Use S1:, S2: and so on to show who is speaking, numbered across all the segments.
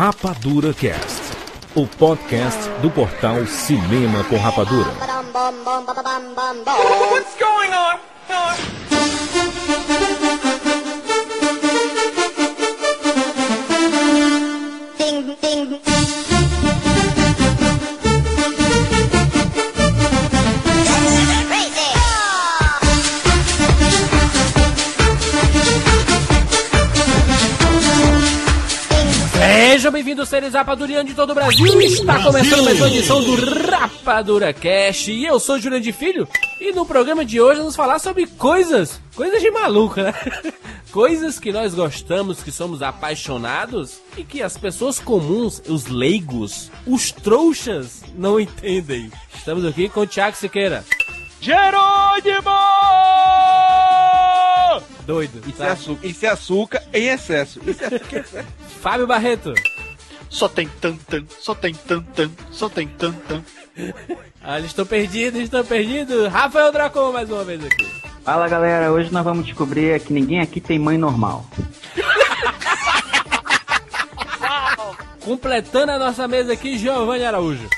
S1: Rapadura Cast, o podcast do portal Cinema com Rapadura.
S2: What's going on?
S3: Bem-vindos, seres rapadurianos de todo o Brasil. Está começando mais uma edição do Rapadura Cast. E eu sou o Jurandir Filho. E no programa de hoje vamos falar sobre coisas, coisas de maluco, né? Coisas que nós gostamos, que somos apaixonados e que as pessoas comuns, os leigos, os trouxas, não entendem. Estamos aqui com o Thiago Siqueira.
S4: Jerônimo!
S3: Doido.
S4: Isso é,
S3: tá?
S4: açúcar, isso é açúcar em excesso. Isso é açúcar em excesso.
S3: Fábio Barreto.
S5: Só tem tan tan, só tem tan tan, só tem tan tan.
S3: Ah, eles estão perdidos, eles estão perdidos. Rafael Dracon mais uma vez aqui.
S6: Fala galera, hoje nós vamos descobrir que ninguém aqui tem mãe normal.
S3: Completando a nossa mesa aqui, Giovanni Araújo.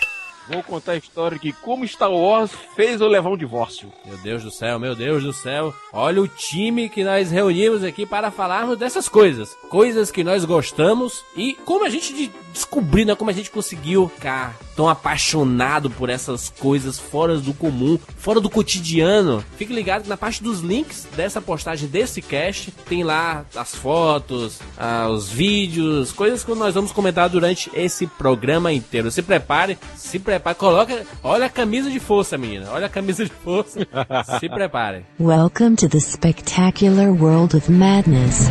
S4: Vou contar a história de como Star Wars fez eu levar um divórcio.
S3: Meu Deus do céu, meu Deus do céu. Olha o time que nós reunimos aqui para falarmos dessas coisas. Coisas que nós gostamos e como a gente de- descobriu, né? Como a gente conseguiu ficar tão apaixonado por essas coisas fora do comum, fora do cotidiano. Fique ligado que na parte dos links dessa postagem desse cast tem lá as fotos, ah, os vídeos, coisas que nós vamos comentar durante esse programa inteiro. Se prepare, se prepare, coloca, olha a camisa de força, menina. Olha a camisa de força. se prepare.
S7: Welcome to the spectacular world of madness.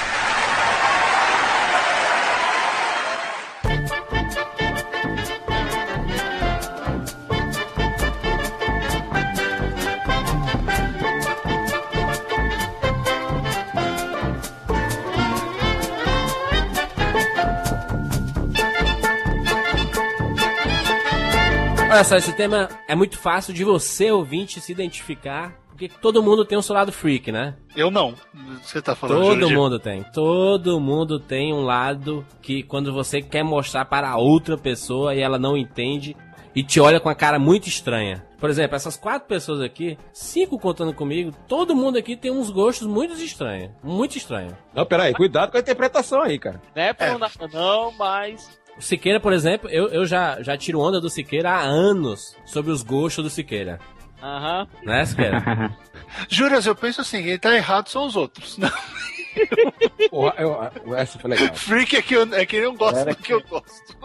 S3: Olha só, esse tema é muito fácil de você, ouvinte, se identificar. Porque todo mundo tem um seu lado freak, né?
S5: Eu não. Você tá falando
S3: Todo
S5: Jurandir?
S3: mundo tem. Todo mundo tem um lado que quando você quer mostrar para outra pessoa e ela não entende e te olha com a cara muito estranha. Por exemplo, essas quatro pessoas aqui, cinco contando comigo, todo mundo aqui tem uns gostos muito estranhos. Muito estranhos.
S4: Não, peraí, cuidado com a interpretação aí, cara.
S8: Não é pra não dar não, mas.
S3: O Siqueira, por exemplo, eu, eu já, já tiro onda do Siqueira há anos sobre os gostos do Siqueira.
S8: Aham.
S3: Né, Siqueira?
S5: Juras, eu penso assim, quem tá errado são os outros. Não,
S4: Porra, eu, essa foi legal.
S5: freak é que eu, é quem não gosta
S6: Era
S5: do que eu gosto.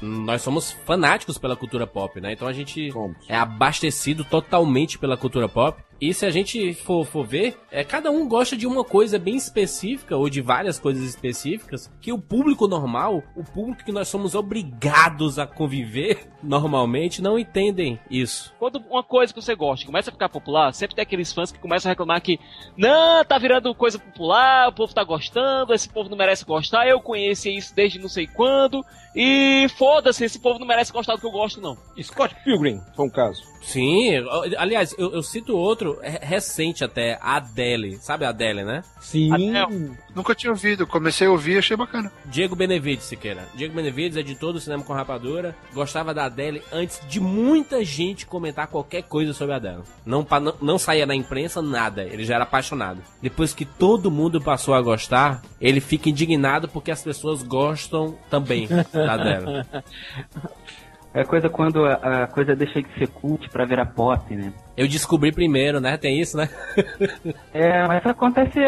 S3: Nós somos fanáticos pela cultura pop, né? Então a gente
S4: Somos.
S3: é abastecido totalmente pela cultura pop. E se a gente for, for ver, é, cada um gosta de uma coisa bem específica, ou de várias coisas específicas, que o público normal, o público que nós somos obrigados a conviver normalmente, não entendem isso.
S8: Quando uma coisa que você gosta começa a ficar popular, sempre tem aqueles fãs que começam a reclamar que não, tá virando coisa popular, o povo tá gostando, esse povo não merece gostar, eu conheci isso desde não sei quando, e foda-se, esse povo não merece gostar do que eu gosto, não.
S4: Scott Pilgrim foi um caso.
S3: Sim, aliás, eu, eu cito outro é, recente até, a Adele. Sabe a Adele, né?
S4: Sim.
S5: Adele. Nunca tinha ouvido, comecei a ouvir achei bacana.
S3: Diego Benevides, Siqueira. Diego Benevides, editor do Cinema com Rapadura, gostava da Adele antes de muita gente comentar qualquer coisa sobre a Adele. Não, não, não saía na imprensa, nada. Ele já era apaixonado. Depois que todo mundo passou a gostar, ele fica indignado porque as pessoas gostam também da Adele.
S6: É coisa quando a, a coisa deixa de ser cult pra virar pop, né?
S3: Eu descobri primeiro, né? Tem isso, né?
S6: É, mas acontece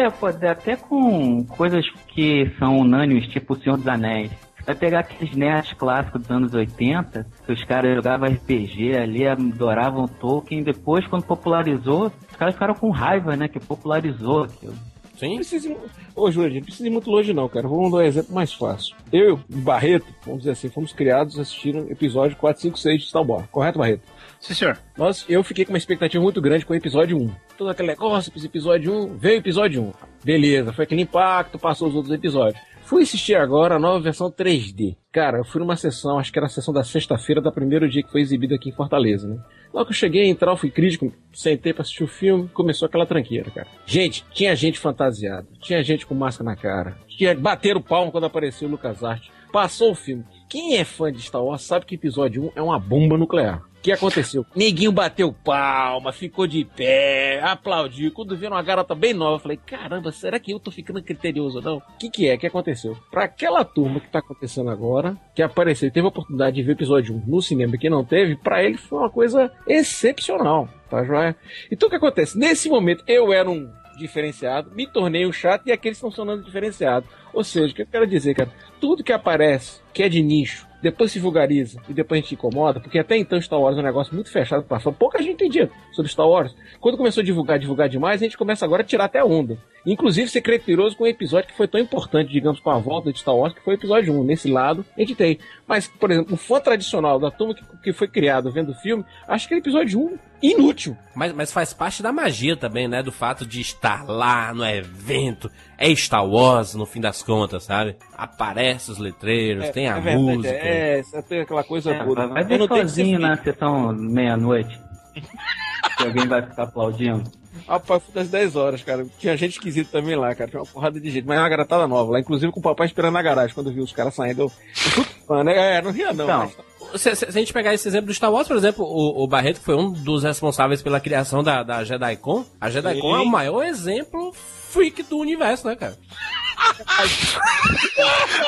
S6: até com coisas que são unânimes, tipo O Senhor dos Anéis. Vai pegar aqueles nerds clássicos dos anos 80, que os caras jogavam RPG ali, adoravam Tolkien, depois quando popularizou, os caras ficaram com raiva, né, que popularizou aquilo.
S3: Sim.
S4: Precisa ir... Ô, Júlio, não precisa ir muito longe, não, cara. Vamos dar um exemplo mais fácil. Eu e Barreto, vamos dizer assim, fomos criados assistindo episódio 4, 5, 6 de Star Wars. Correto, Barreto?
S5: Sim, senhor.
S4: Nós, eu fiquei com uma expectativa muito grande com o episódio 1. Todo aquele negócio, episódio 1, veio o episódio 1. Beleza, foi aquele impacto, passou os outros episódios. Fui assistir agora a nova versão 3D. Cara, eu fui numa sessão, acho que era a sessão da sexta-feira da primeiro dia que foi exibido aqui em Fortaleza, né? Logo que eu cheguei a entrar, fui crítico, sentei pra assistir o filme, começou aquela tranqueira, cara. Gente, tinha gente fantasiada, tinha gente com máscara na cara, tinha, bateram palmo quando apareceu o Lucas Arte. Passou o filme. Quem é fã de Star Wars sabe que episódio 1 é uma bomba nuclear. O que aconteceu? Neguinho bateu palma, ficou de pé, aplaudiu. Quando viram uma garota bem nova, eu falei: caramba, será que eu tô ficando criterioso não? O que, que é? O que aconteceu? Pra aquela turma que tá acontecendo agora, que apareceu e teve a oportunidade de ver o episódio 1 no cinema que não teve, pra ele foi uma coisa excepcional, tá joia? Então o que acontece? Nesse momento eu era um diferenciado, me tornei um chato e aqueles estão sonando diferenciado. Ou seja, o que eu quero dizer, cara? Tudo que aparece, que é de nicho, depois se vulgariza e depois a gente incomoda, porque até então Star Wars é um negócio muito fechado para fora. Pouca gente entendia sobre Star Wars. Quando começou a divulgar, divulgar demais, a gente começa agora a tirar até onda. Inclusive ser criterioso com um episódio que foi tão importante, digamos, com a volta de Star Wars, que foi o episódio 1. Nesse lado, a gente tem. Mas, por exemplo, o fã tradicional da turma que, que foi criado vendo o filme, acho que é episódio 1 inútil.
S3: Mas, mas faz parte da magia também, né? Do fato de estar lá no evento. É Star Wars, no fim das contas, sabe? Aparece os letreiros, tem a
S4: é verdade,
S3: música.
S4: É, é, tem aquela coisa
S6: É,
S4: toda.
S6: vai ver
S4: ser
S6: sozinho na sessão meia-noite. que alguém vai ficar aplaudindo.
S4: Rapaz, foi das 10 horas, cara. Tinha gente esquisita também lá, cara. Tinha uma porrada de gente. Mas é uma garotada nova lá. Inclusive com o papai esperando na garagem quando viu os caras saindo. Eu... eu fui fã, né? É, não ria não.
S6: Então,
S4: mas-
S3: Se, se- se a gente pegar esse exemplo do Star Wars, por exemplo, o, o Barreto que foi um dos responsáveis pela criação da, da JediCon. A JediCon é o maior exemplo freak do universo, né, cara?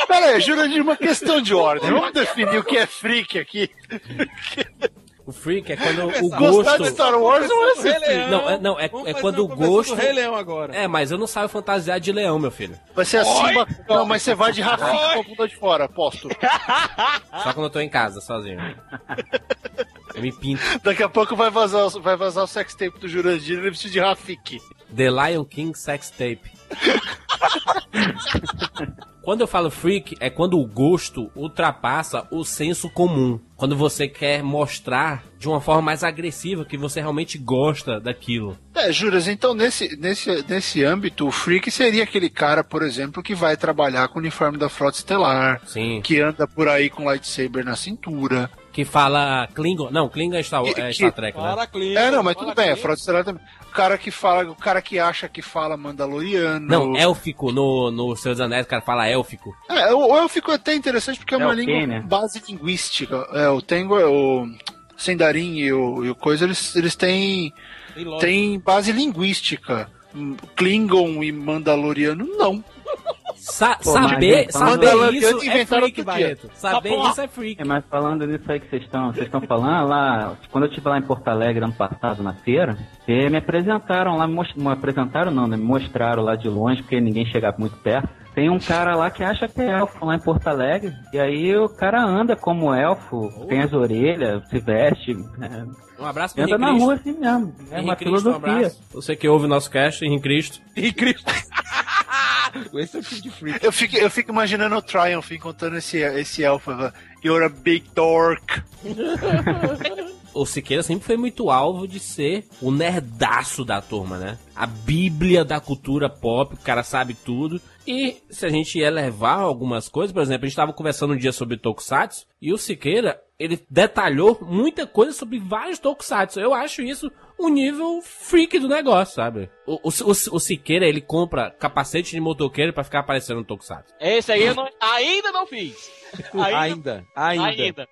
S5: Pera aí, jura de uma questão de ordem. Vamos definir o que é freak aqui.
S3: O freak é quando o
S5: Gostar
S3: gosto...
S5: de Star Wars não é.
S4: Leão.
S3: Não, é, não, é, é quando o gosto...
S4: Rei Leão agora.
S3: É, mas eu não saio fantasiar de leão, meu filho.
S5: Vai ser acima. Não, mas você vai de Rafik com a bunda de fora, aposto.
S3: Só quando eu tô em casa, sozinho. Eu me pinto.
S5: Daqui a pouco vai vazar, o- vai vazar o sex tape do Jurandir ele precisa de Rafik.
S3: The Lion King Sex Tape. Quando eu falo freak, é quando o gosto ultrapassa o senso comum. Quando você quer mostrar de uma forma mais agressiva que você realmente gosta daquilo.
S5: É, Juras, então nesse, nesse, nesse âmbito, o freak seria aquele cara, por exemplo, que vai trabalhar com o uniforme da Frota Estelar,
S3: Sim.
S5: que anda por aí com lightsaber na cintura.
S3: Que fala Klingon. Não, Klingon é Star,
S5: Que-
S3: é Star Trek, né?
S4: Fala, Clinton,
S5: É, não, mas tudo bem, a
S4: Clinton.
S5: Frota Estelar também. O cara que fala, o cara que acha que fala mandaloriano.
S3: Não, élfico. No, no Senhor dos Anéis, o cara fala élfico.
S5: É, o eu fico até interessante porque é uma
S6: É o
S5: língua
S6: né?
S5: base linguística. É, o Tengu, o Sendarin e o, e o coisa, eles, eles têm, têm base linguística. Klingon e Mandaloriano, não.
S3: Sa
S6: Pô,
S3: saber
S6: mas-
S3: saber isso é freak. Barreto. Saber isso é freak.
S6: É, mas falando nisso aí que vocês estão, vocês estão falando, lá, quando eu estive lá em Porto Alegre ano passado na feira, eh, me apresentaram lá, me, mos- me apresentaram não, né, me mostraram lá de longe, porque ninguém chegava muito perto. Tem um cara lá que acha que é elfo lá em Porto Alegre, e aí o cara anda como elfo, tem as orelhas, se veste, é,
S3: Um abraço pro
S6: anda
S3: Henrique
S6: na
S3: Cristo.
S6: rua assim mesmo, é uma
S3: Henrique Cristo, um
S6: filosofia.
S3: abraço. Você que ouve o nosso cast, Henrique Cristo.
S4: E Cristo. Esse é o tipo de freak.
S5: Eu fico, eu fico imaginando o Triumph contando esse, esse elfo. You're a big dork.
S3: O Siqueira sempre foi muito alvo de ser o nerdaço da turma, né? A bíblia da cultura pop, o cara sabe tudo. E se a gente elevar algumas coisas, por exemplo, a gente tava conversando um dia sobre Tokusatsu, e o Siqueira, ele detalhou muita coisa sobre vários Tokusatsu. Eu acho isso um nível freak do negócio, sabe? O, o, o, o Siqueira, ele compra capacete de motoqueiro pra ficar aparecendo no Tokusatsu.
S8: Esse aí eu não- ainda não fiz.
S4: Ainda, ainda.
S8: Ainda.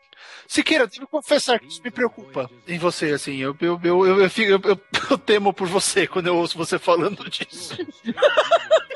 S5: Siqueira, devo confessar que isso me preocupa em você, assim. Eu, eu, eu, eu, eu, fico- eu, eu- eu temo por você quando eu ouço você falando disso.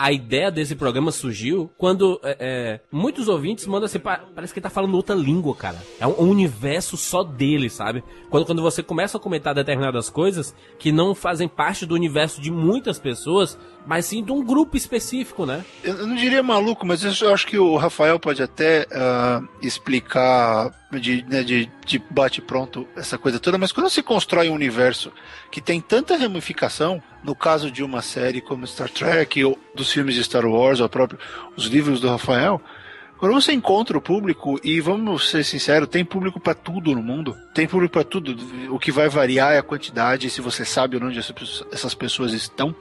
S3: a ideia desse programa surgiu quando é, é, muitos ouvintes mandam assim, pa- parece que ele tá falando outra língua, cara. É um, universo só dele, sabe? Quando, quando você começa a comentar determinadas coisas que não fazem parte do universo de muitas pessoas, mas sim de um grupo específico, né?
S5: Eu não diria maluco, mas eu acho que o Rafael pode até ah, explicar de, né, de, de bate-pronto, essa coisa toda, mas quando se constrói um universo que tem tanta ramificação, no caso de uma série como Star Trek, ou dos filmes de Star Wars, ou próprio os livros do Rafael, quando você encontra o público, e vamos ser sinceros, tem público para tudo no mundo. Tem público para tudo. O que vai variar é a quantidade, se você sabe onde essas pessoas estão.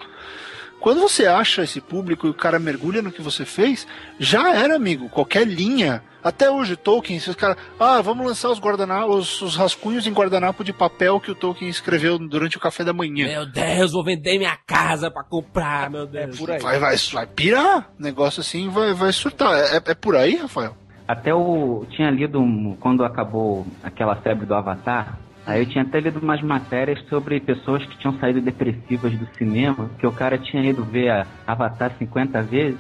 S5: Quando você acha esse público e o cara mergulha no que você fez, já era, amigo. Qualquer linha. Até hoje, Tolkien, se os caras. Ah, vamos lançar os guardanapos, os rascunhos em guardanapo de papel que o Tolkien escreveu durante o café da manhã.
S3: Meu Deus, vou vender minha casa pra comprar, meu Deus.
S4: É por aí.
S5: Vai, vai, vai pirar. Negócio assim vai, vai surtar. É, é por aí, Rafael?
S6: Até o. Tinha lido um- quando acabou aquela febre do Avatar. Aí eu tinha até lido umas matérias sobre pessoas que tinham saído depressivas do cinema, que o cara tinha ido ver a Avatar 50 vezes.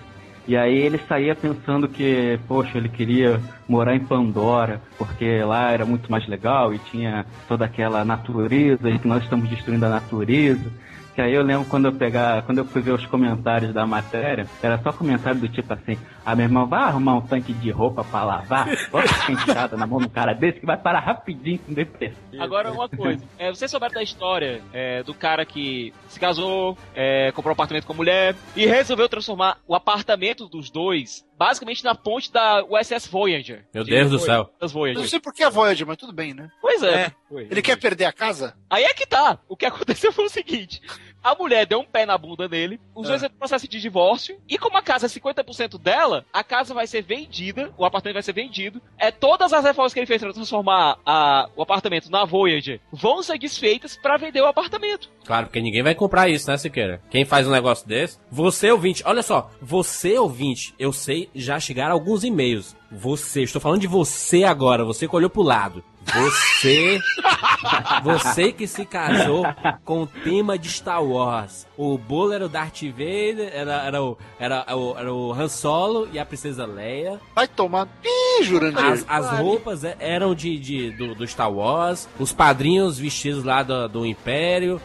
S6: E aí ele saía pensando que, poxa, ele queria morar em Pandora, porque lá era muito mais legal e tinha toda aquela natureza, e que nós estamos destruindo a natureza. Que aí eu lembro quando eu pegar, quando eu fui ver os comentários da matéria, era só comentário do tipo assim, ah meu irmão, vai arrumar um tanque de roupa pra lavar, bota penteada na mão de um cara desse que vai parar rapidinho com depressão.
S8: Agora, uma coisa. É, vocês souberam da história é, do cara que se casou, é, comprou um apartamento com a mulher e resolveu transformar o apartamento dos dois basicamente na ponte da USS Voyager.
S3: Meu Deus do céu.
S8: Voyager.
S5: não sei por que a Voyager, mas tudo bem, né?
S8: Pois é.
S5: Ele quer perder a casa?
S8: Aí é que tá. O que aconteceu foi o seguinte: a mulher deu um pé na bunda dele, os dois entram no processo de divórcio, e como a casa é 50% dela, a casa vai ser vendida, o apartamento vai ser vendido. É todas as reformas que ele fez pra transformar a- o apartamento na Voyager vão ser desfeitas pra vender o apartamento.
S3: Claro, porque ninguém vai comprar isso, né, Siqueira? Quem faz um negócio desse? Você, ouvinte, olha só, você, ouvinte, eu sei, já chegaram alguns e-mails. Você, estou falando de você agora, você que olhou pro lado. Você, você que se casou com o tema de Star Wars. O bolo era o Darth Vader, era, era, o, era, o, era o Han Solo e a Princesa Leia.
S5: Vai tomar. Ih, Jurandir.
S3: As, as roupas é- eram de, de- do, do Star Wars, os padrinhos vestidos lá do, do Império.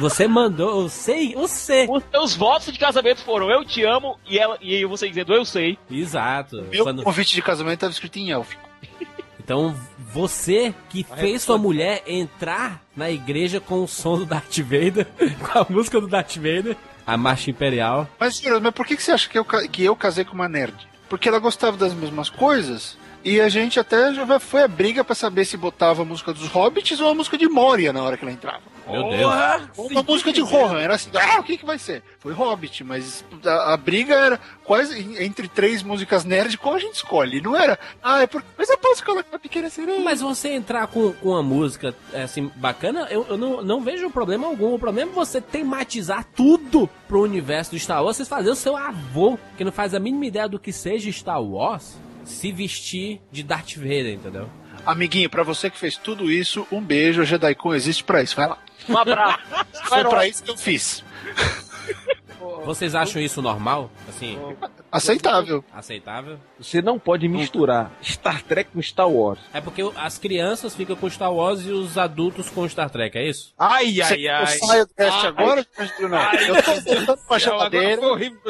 S3: Você mandou, eu sei, você.
S8: Os seus votos de casamento foram eu te amo e, ela, e você dizendo eu sei.
S3: Exato.
S5: Meu
S3: Quando-
S5: convite de casamento estava escrito em élfico.
S3: Então, você que fez sua mulher entrar na igreja com o som do Darth Vader, com a música do Darth Vader, a marcha imperial.
S5: Mas, senhor, mas por que você acha que eu, que eu casei com uma nerd? Porque ela gostava das mesmas coisas e a gente até já foi a briga pra saber se botava a música dos Hobbits ou a música de Moria na hora que ela entrava.
S3: Meu Deus.
S5: Ou uma música de Rohan, era assim, ah, o que que vai ser? Foi Hobbit, mas a, a briga era quase en- entre três músicas nerd, qual a gente escolhe? Não era, ah, é porque, mas eu posso colocar a Pequena Sereia.
S3: Mas você entrar com, com uma música assim bacana, eu, eu não, não vejo problema algum. O problema é você tematizar tudo pro universo do Star Wars. Vocês fazer o seu avô, que não faz a mínima ideia do que seja Star Wars, se vestir de Darth Vader, entendeu?
S5: Amiguinho, pra você que fez tudo isso, um beijo, a JediCon existe pra isso, vai lá.
S8: Um abraço.
S5: Foi pra isso que eu fiz.
S3: Vocês acham isso normal? Assim,
S5: Aceitável.
S3: aceitável?
S4: Você não pode misturar Star Trek com Star Wars.
S3: É porque as crianças ficam com Star Wars e os adultos com Star Trek, é isso?
S4: Ai,
S5: Você eu saio do teste agora? Não, eu tô voltando pra
S4: Agora
S5: geladeira.
S4: foi horrível.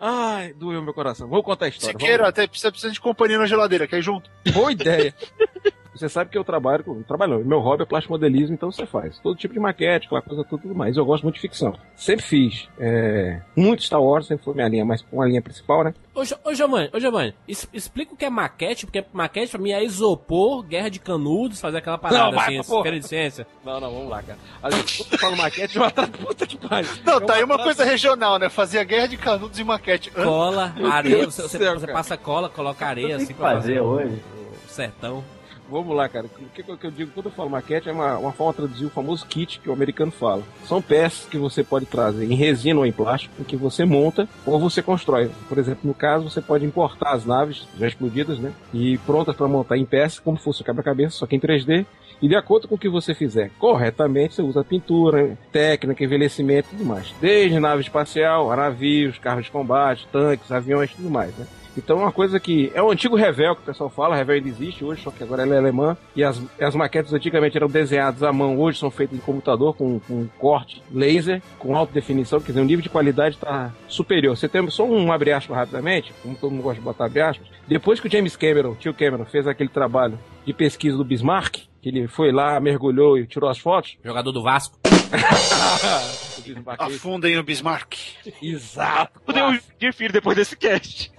S4: Ai, doeu meu coração. Vou contar a história.
S5: Siqueira, até precisa, precisa de companhia na geladeira, quer ir junto?
S4: Boa ideia. Você sabe que eu trabalho com. Trabalho, meu hobby é plástico modelismo, então você faz. Todo tipo de maquete, aquela coisa tudo, tudo mais. Eu gosto muito de ficção. Sempre fiz. É, muito Star Wars, sempre foi minha linha, mas uma linha principal, né?
S3: Ô, ô Giovanni, ô Giovanni, explica o que é maquete, porque maquete pra mim é isopor, guerra de canudos, fazer aquela parada
S4: Não, vai
S3: assim, de ciência.
S4: Não, não, vamos lá, cara. Às vezes, quando eu falo maquete, eu atraso puta que pariu.
S5: Não, tá aí uma coisa regional, né? Fazia guerra de canudos e maquete.
S3: Cola, areia, você,
S4: do
S3: você-
S4: céu,
S3: você
S4: cara.
S3: passa cola, coloca areia
S6: Tem
S3: assim
S6: que
S3: pra
S6: fazer hoje.
S3: o sertão.
S4: Vamos lá, cara. O que, que eu- digo quando eu falo maquete é uma, uma forma de traduzir o famoso kit que o americano fala. São peças que você pode trazer em resina ou em plástico, que você monta ou você constrói. Por exemplo, no caso, você pode importar as naves já explodidas, né? E prontas para montar em peças, como fosse o quebra-cabeça, só que em 3D. E de acordo com o que você fizer corretamente, você usa pintura, técnica, envelhecimento e tudo mais. Desde nave espacial, navios, carros de combate, tanques, aviões, tudo mais, né? Então, uma coisa que é o antigo Revel que o pessoal fala, Revel ainda existe hoje, só que agora ela é alemã. E as, as maquetes antigamente eram desenhadas à mão, hoje são feitas em computador com, com corte laser, com alta definição, quer dizer, o nível de qualidade está superior. Você tem só um abre aspas rapidamente, como todo mundo gosta de botar abre aspas. Depois que o James Cameron, tio Cameron, fez aquele trabalho de pesquisa do Bismarck, que ele foi lá, mergulhou e tirou as fotos.
S3: Jogador do Vasco.
S4: Bismarck.
S5: Afundem o Bismarck.
S4: Exato.
S8: Fudeu o filho depois desse cast.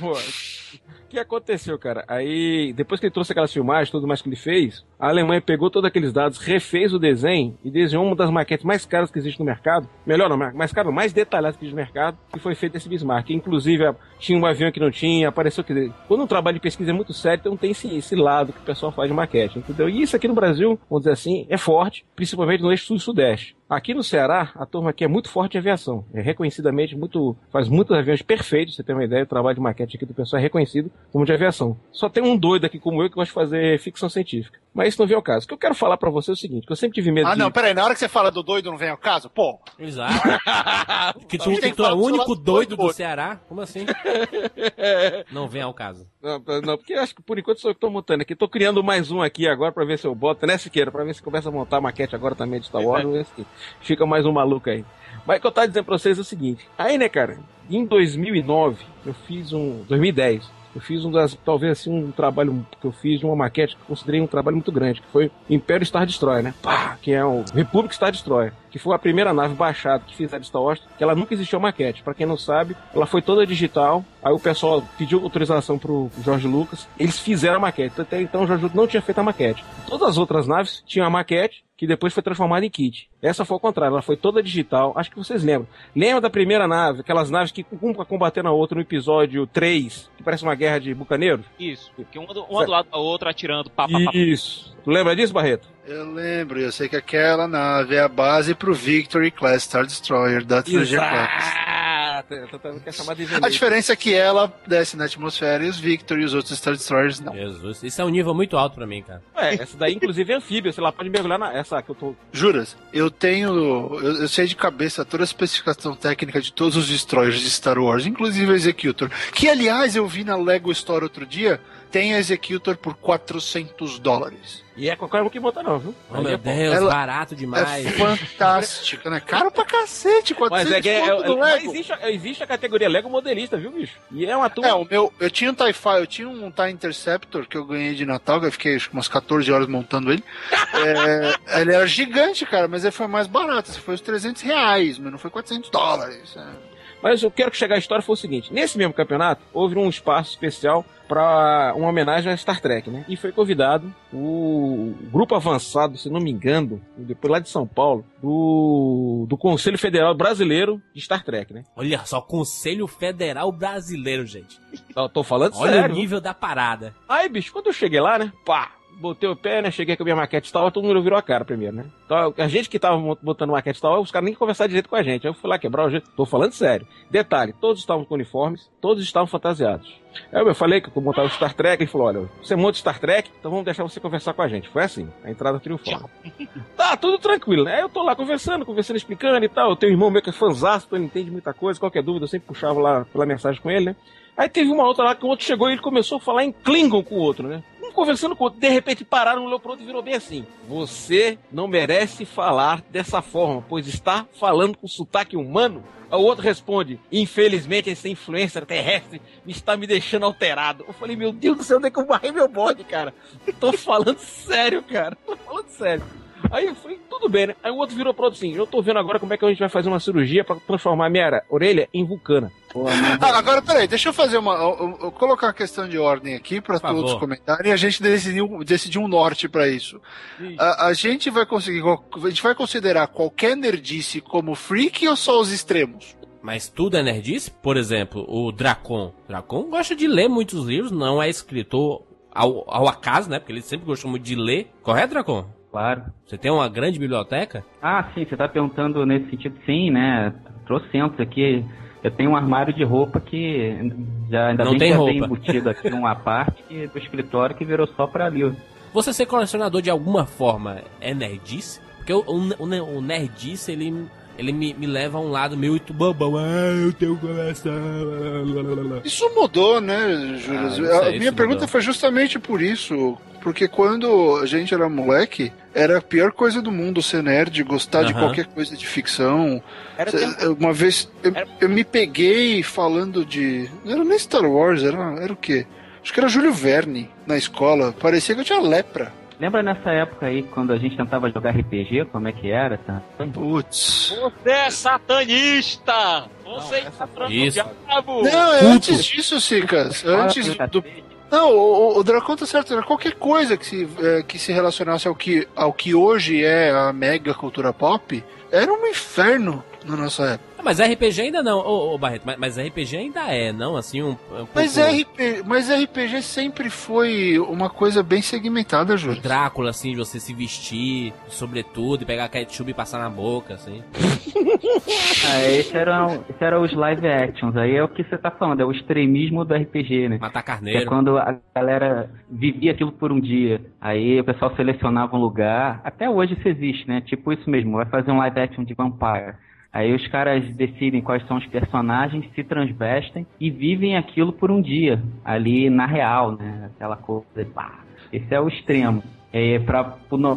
S4: Pô, O que aconteceu, cara? Aí, depois que ele trouxe aquelas filmagens, tudo mais que ele fez, a Alemanha pegou todos aqueles dados, refez o desenho e desenhou uma das maquetes mais caras que existe no mercado. Melhor não, mais caro, mais detalhada que existe no mercado, que foi feito esse Bismarck. Inclusive, tinha um avião que não tinha, apareceu que. Quando um trabalho de pesquisa é muito sério, então tem esse, esse lado que o pessoal faz de maquete, entendeu? E isso aqui no Brasil, vamos dizer assim, é forte, principalmente no eixo sul e sudeste. Aqui no Ceará, a turma aqui é muito forte em aviação. É reconhecidamente muito. faz muitos aviões perfeitos, você ter uma ideia, o trabalho de maquete aqui do pessoal é reconhecido como de aviação. Só tem um doido aqui como eu que gosta de fazer ficção científica. Mas isso não vem ao caso. O que eu quero falar pra você é o seguinte, que eu sempre tive medo
S5: Ah,
S4: de...
S5: não, peraí, na hora que você fala do doido não vem ao caso? Pô,
S3: Exato. que tu,
S5: tem
S3: que tu é o único doido
S5: do.
S3: Ceará? Como assim? Não vem ao caso.
S4: Não, não, porque acho que por enquanto sou eu que tô montando aqui. Tô criando mais um aqui agora pra ver se eu boto, né, Siqueira? Pra ver se começa a montar a maquete agora também de Star Wars. se fica mais um maluco aí. Mas o que eu tava dizendo pra vocês é o seguinte. Aí, né, cara, em 2009, eu fiz um... 2010, eu fiz um das... Talvez assim, um trabalho que eu fiz uma maquete que eu considerei um trabalho muito grande, que foi Império Star Destroyer, né? Pá! Que é o Republic Star Destroyer. Que foi a primeira nave baixada que fizeram Star Wars, que ela nunca existiu a maquete. Pra quem não sabe, ela foi toda digital. Aí o pessoal pediu autorização pro Jorge Lucas. Eles fizeram a maquete. Até então o Jorge Lucas não tinha feito a maquete. Todas as outras naves tinham a maquete, que depois foi transformada em kit. Essa foi ao contrário, ela foi toda digital. Acho que vocês lembram. Lembra da primeira nave, aquelas naves que um pra combater na outra no episódio 3, que parece uma guerra de bucaneiros?
S8: Isso. Porque uma do, uma do lado da outra atirando. Pá, pá, pá.
S4: Isso. Tu lembra disso, Barreto?
S5: Eu lembro, eu sei que aquela nave é a base pro Victory Class Star Destroyer da trilogia
S4: de
S5: A diferença é que ela desce na atmosfera e os Victory e os outros Star Destroyers não.
S3: Jesus, isso é um nível muito alto pra mim, cara.
S4: É, essa daí inclusive é anfíbia, sei lá, pode mergulhar na essa que eu tô.
S5: Juras, eu tenho. Eu, eu sei de cabeça toda a especificação técnica de todos os destroyers de Star Wars, inclusive a Executor. Que, aliás, eu vi na Lego Store outro dia, tem a Executor por 400 dólares.
S4: E é qualquer um que monta não, viu?
S3: Oh,
S4: Aí
S3: meu
S4: é.
S3: Deus,
S5: Ela-
S3: barato demais.
S5: É fantástica, né? Caro pra cacete, 400
S4: Mas é que é, é,
S5: do
S4: mas
S5: Lego.
S4: existe, a- existe a categoria Lego modelista, viu, bicho? E é uma turma.
S5: É, o meu, eu tinha um TIE eu tinha um TIE Interceptor que eu ganhei de Natal, que eu fiquei acho umas 14 horas montando ele. É, ele era gigante, cara, mas ele foi mais barato, foi os 300 reais, mas não foi 400 dólares. é.
S4: Mas eu quero que chegar a história foi o seguinte: nesse mesmo campeonato, houve um espaço especial para uma homenagem a Star Trek, né? E foi convidado o grupo avançado, se não me engano, depois lá de São Paulo, do, do Conselho Federal Brasileiro de Star Trek, né?
S3: Olha só, Conselho Federal Brasileiro, gente.
S4: Eu tô falando
S3: Olha
S4: sério.
S3: o nível da parada.
S4: Aí, bicho, quando eu cheguei lá, né? Pá! Botei o pé, né? Cheguei com a minha maquete Star Wars, todo mundo virou a cara primeiro, né? Então, a gente que tava botando maquete Star Wars, os caras nem conversaram direito com a gente. Aí eu fui lá quebrar o jeito. Tô falando sério. Detalhe, todos estavam com uniformes, todos estavam fantasiados. Aí eu falei que eu montava o Star Trek, ele falou, olha, você monta o Star Trek, então vamos deixar você conversar com a gente. Foi assim, a entrada triunfal. tá, tudo tranquilo, né? Aí eu tô lá conversando, conversando, explicando e tal. Eu tenho um irmão meu que é fãzaço, então ele entende muita coisa, qualquer dúvida eu sempre puxava lá pela mensagem com ele, né? Aí teve uma outra lá que o outro chegou e ele começou a falar em Klingon com o outro, né? Conversando com o outro, de repente pararam, um olhou pro outro e virou bem assim: Você não merece falar dessa forma, pois está falando com sotaque humano. O outro responde: Infelizmente, essa influência terrestre está me deixando alterado. Eu falei: Meu Deus do céu, onde é que eu barrei meu bode, cara? Tô falando sério, cara. Tô falando sério. Aí eu falei, tudo bem, né? Aí o outro virou pro outro assim, eu tô vendo agora como é que a gente vai fazer uma cirurgia pra transformar minha orelha em vulcana.
S5: Ah, agora, peraí, deixa eu fazer uma. Eu, eu- colocar uma questão de ordem aqui para todos comentarem e a gente decidiu, decidir um norte para isso. A, a gente vai conseguir. A gente vai considerar qualquer nerdice como freak ou só os extremos?
S3: Mas tudo é nerdice? Por exemplo, o Dracon. Dracon gosta de ler muitos livros, não é escritor ao, ao acaso, né? Porque ele sempre gostou muito de ler. Correto, Dracon?
S6: Claro.
S3: Você tem uma grande biblioteca?
S6: Ah, sim, você tá perguntando nesse sentido, sim, né? Trocentos aqui. Eu tenho um armário de roupa que já ainda
S3: Não
S6: bem
S3: tem roupa.
S6: embutido aqui uma parte do escritório que virou só pra livro.
S3: Você ser colecionador de alguma forma é nerdice? Porque o, o, o nerdice, ele. Ele me, me leva a um lado meio muito bobão. Ah, eu tenho coração.
S5: Isso mudou, né, Júlio?
S3: Ah,
S5: a minha pergunta
S3: mudou.
S5: foi justamente por isso. Porque quando a gente era moleque, era a pior coisa do mundo ser nerd, gostar de
S3: Aham.
S5: qualquer coisa de ficção.
S8: Tempo-
S5: Uma vez eu,
S8: Era-
S5: eu me peguei falando de. Não era nem Star Wars, era, era o quê? Acho que era Júlio Verne na escola. Parecia que eu tinha lepra.
S6: Lembra nessa época aí, quando a gente tentava jogar RPG, como é que era, tá?
S5: Putz.
S8: Você é satanista! Você está
S3: Isso.
S8: diabo!
S5: Não, é
S3: Puto.
S5: antes disso, Cicas. Antes do. Não, o, o Dracon tá certo. Era qualquer coisa que se, é, que se relacionasse ao que, ao que hoje é a mega cultura pop era um inferno na nossa época.
S3: Mas RPG ainda não, ô, ô Barreto, mas, mas RPG ainda é, não? Assim, um. um
S5: Mas,
S3: pouco-
S5: RP, mas RPG sempre foi uma coisa bem segmentada, Júlio.
S3: Drácula, assim, de você se vestir, sobretudo, e pegar ketchup e passar na boca, assim.
S6: Ah, esse era, esse era os live actions, aí é o que você tá falando, é o extremismo do RPG, né?
S3: Matar
S6: Que é
S3: carneiro.
S6: quando a galera vivia aquilo por um dia. Aí o pessoal selecionava um lugar. Até hoje isso existe, né? Tipo isso mesmo, vai fazer um live action de Vampire. Aí os caras decidem quais são os personagens, se transvestem e vivem aquilo por um dia, ali na real, né? Aquela coisa, pá. Esse é o extremo. É, pra,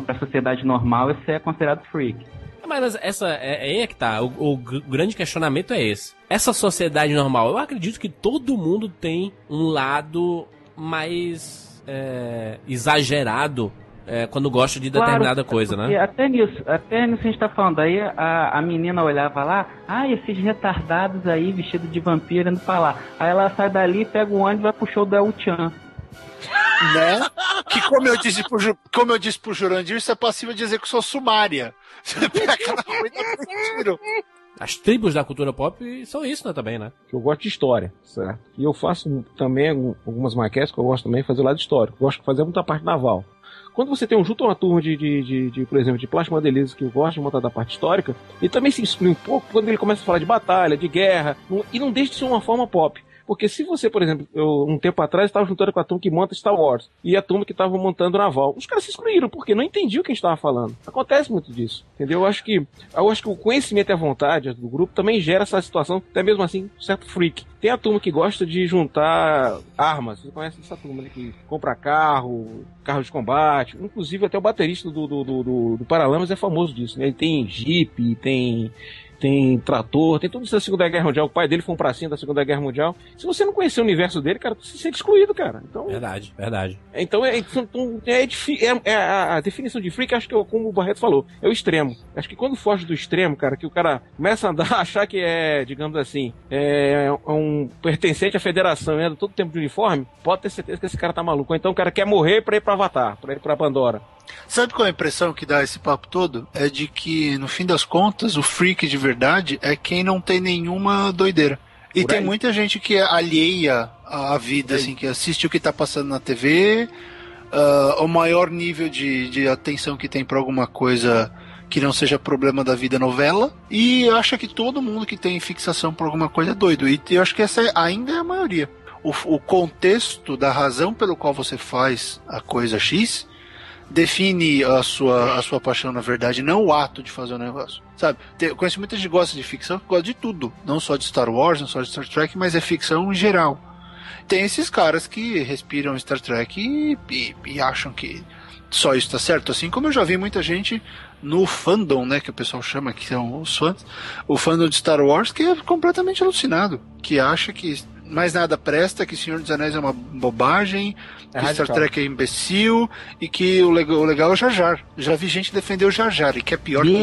S6: pra sociedade normal, isso é considerado freak.
S3: Mas essa é, é é que tá. O, o gr- grande questionamento é esse. Essa sociedade normal, eu acredito que todo mundo tem um lado mais é, exagerado é, quando gosta de determinada
S6: Claro,
S3: coisa, né?
S6: Até nisso, até nisso a gente tá falando. Aí a, a menina olhava lá, ah, esses retardados aí vestidos de vampiro indo pra lá. Aí ela sai dali, pega o ônibus e vai pro show do El Chan.
S5: Né? Que como eu disse pro, como eu disse pro Jurandir, isso é passível de execução sumária. Você pega aquela coisa tiro.
S3: As tribos da cultura pop são isso, né, também, né?
S4: que eu gosto de história, certo? E eu faço também algum- algumas maquetes que eu gosto também de fazer o lado histórico. Eu gosto de fazer muita parte naval. Quando você tem um junto uma turma de, de, de, de, por exemplo, de plástico modelistas que gosta de montar da parte histórica, ele também se exclui um pouco quando ele começa a falar de batalha, de guerra, e não deixa de ser uma forma pop. Porque se você, por exemplo, eu, um tempo atrás estava juntando com a turma que monta Star Wars e a turma que estava montando naval, os caras se excluíram porque não entendiam o que a gente estava falando. Acontece muito disso, entendeu? Eu acho que eu acho que o conhecimento e a vontade do grupo também gera essa situação, até mesmo assim, certo freak. Tem a turma que gosta de juntar armas. Você conhece essa turma ali que compra carro, carro de combate. Inclusive até o baterista do, do, do, do, do Paralamas é famoso disso, né? Ele tem Jeep, tem tem trator, tem tudo isso da Segunda Guerra Mundial. O pai dele foi um pracinho da Segunda Guerra Mundial. Se você não conhecer o universo dele, cara, você se sente excluído, cara. Então,
S3: Verdade, verdade.
S4: então é, então, é, difi- é- é a, definição de freak, acho que é como o Barreto falou, é o extremo. Acho que quando foge do extremo, cara, que o cara começa a andar, achar que é, digamos assim, é um pertencente à federação e anda todo tempo de uniforme, pode ter certeza que esse cara tá maluco. Ou então o cara quer morrer pra ir pra Avatar, pra ir pra Pandora.
S5: Sabe qual é a impressão que dá esse papo todo? É de que, no fim das contas, o freak de verdade é quem não tem nenhuma doideira. E
S4: Por
S5: tem
S4: aí.
S5: muita gente que é alheia à vida, assim, que assiste o que tá passando na TV, ah, o maior nível de, de atenção que tem pra alguma coisa que não seja problema da vida novela, e acha que todo mundo que tem fixação por alguma coisa é doido. E eu acho que essa é- ainda é a maioria. O, o contexto da razão pelo qual você faz a coisa X define a sua, a sua paixão, na verdade, não o ato de fazer o negócio. Sabe? Eu conheço muita gente que gosta de ficção, que gosta de tudo. Não só de Star Wars, não só de Star Trek, mas é ficção em geral. Tem esses caras que respiram Star Trek e, e- e acham que só isso tá certo. Assim como eu já vi muita gente no fandom, né, que o pessoal chama, que são os fãs, o fandom de Star Wars, que é completamente alucinado. Que acha que mais nada presta, que Senhor dos Anéis é uma bobagem,
S4: É
S5: que Star. Trek é imbecil e que o legal, o legal é o Jar Jar. Já vi gente defender o Jar Jar, e que é pior que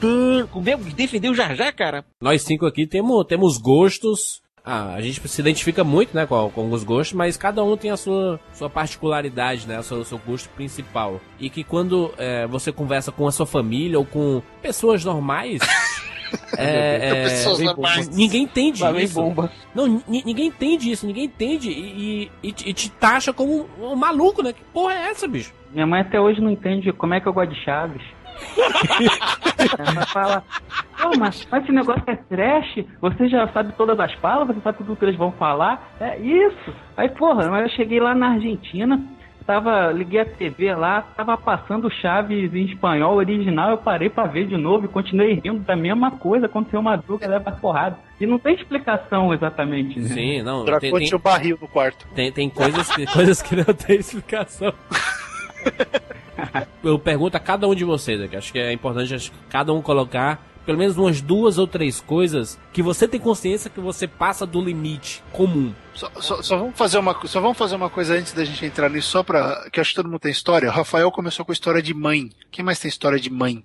S4: Deus! Como é que defendeu o Jar Jar, cara?
S3: Nós cinco aqui temos, temos gostos. Ah, a gente se identifica muito, né, com, com os gostos, mas cada um tem a sua, sua particularidade, né, o seu, o seu gosto principal. E que quando é, você conversa com a sua família ou com pessoas normais, é, é, ninguém entende
S4: Lá vem
S3: isso.
S4: bomba.
S3: Não, ni- ninguém entende isso, ninguém entende e, e, e te- e te taxa como um, maluco, né? Que porra é essa, bicho?
S6: Minha mãe até hoje não entende como é que eu gosto de Chaves. Ela fala, Pô, mas, mas esse negócio é trash, você já sabe todas as falas, você sabe tudo que eles vão falar. É isso. Aí, porra, mas eu cheguei lá na Argentina, tava, liguei a TV lá, tava passando Chaves em espanhol original, eu parei pra ver de novo e continuei rindo da mesma coisa, aconteceu uma dúvida, leva porrada. E não tem explicação exatamente, né?
S3: Sim, não.
S5: O
S3: Tem,
S5: um barril no quarto.
S3: tem, tem coisas, que, coisas que não tem explicação. Eu pergunto a cada um de vocês aqui. Acho que é importante acho que cada um colocar pelo menos umas duas ou três coisas que você tem consciência que você passa do limite comum.
S5: Só, só- só vamos fazer uma, só vamos fazer uma coisa antes da gente entrar nisso, só pra. Que acho que todo mundo tem história. O Rafael começou com história de mãe. Quem mais tem história de mãe?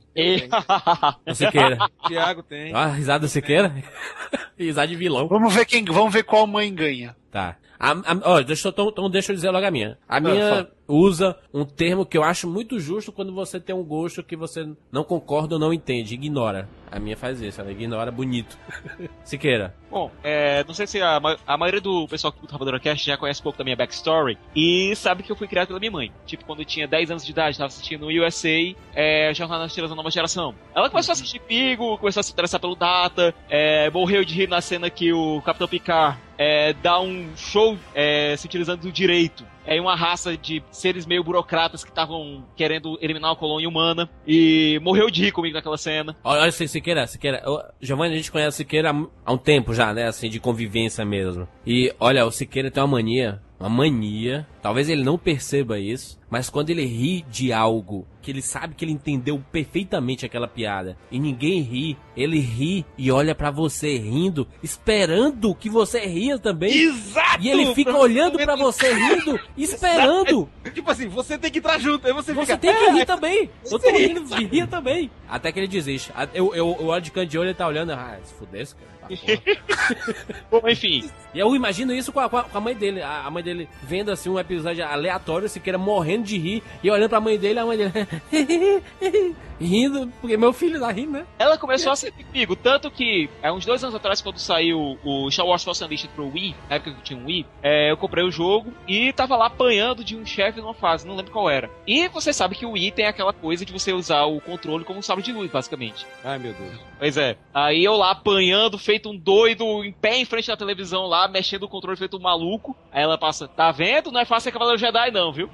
S3: O Siqueira.
S4: Tiago tem.
S3: Ah, risada do Siqueira? risada de vilão.
S5: Vamos ver quem. Vamos ver qual mãe ganha.
S3: Tá. A, a- ó, deixa, eu- então, então deixa eu dizer logo a minha. A minha
S5: fala.
S3: Usa um termo que eu acho muito justo quando você tem um gosto que você não concorda ou não entende. Ignora. A minha faz isso, ela ignora bonito. Siqueira.
S8: Bom, é, não sei se a, a maioria do pessoal que escuta o Rapadura Cast já conhece um pouco da minha backstory e sabe que eu fui criado pela minha mãe. Tipo, quando eu tinha 10 anos de idade, tava assistindo no USA, é, Jornal nas Estrelas da Nova Geração. Ela começou a assistir Pigo, começou a se interessar pelo Data, é, morreu de rir na cena que o Capitão Picard é, dá um show é, se utilizando do direito. É uma raça de seres meio burocratas que estavam querendo eliminar a colônia humana e morreu de rir comigo naquela cena.
S3: Olha, olha Siqueira, Siqueira. eu- Giovanni, a gente conhece o Siqueira há um tempo já, né? Assim, de convivência mesmo. E olha, o Siqueira tem uma mania. Uma mania. Talvez ele não perceba isso. Mas quando ele ri de algo que ele sabe que ele entendeu perfeitamente aquela piada e ninguém ri, ele ri e olha pra você rindo, esperando que você ria também.
S4: Exato!
S3: E ele fica olhando pra você rindo, esperando.
S4: Tipo assim, você tem que entrar junto, aí você,
S3: Você
S4: fica...
S3: tem que
S4: "Ah,
S3: rir também. Eu tô rindo de rir também. Até que ele desiste. Eu, eu, eu olho de canto de olho e ele tá olhando. Ah, se fudesse, cara.
S8: Bom, enfim,
S3: e eu imagino isso com a, com a- com a mãe dele. A, a mãe dele vendo assim um episódio aleatório, se queira morrendo de rir. E olhando pra mãe dele, a mãe dele rindo. Porque meu filho tá rindo, né?
S8: Ela começou a ser comigo, tanto que, há uns dois anos atrás, quando saiu o Star Wars Force Unleashed pro Wii, na época que eu tinha um Wii, é, eu comprei o jogo e tava lá apanhando de um chefe numa fase, não lembro qual era. E você sabe que o Wii tem aquela coisa de você usar o controle como um sabre de luz, basicamente.
S4: Ai, meu Deus.
S8: Pois é. Aí eu lá apanhando, feito um doido, em pé em frente da televisão lá, mexendo o controle feito um maluco. Aí ela passa, tá vendo? Não é fácil ser Cavaleiro Jedi não, viu?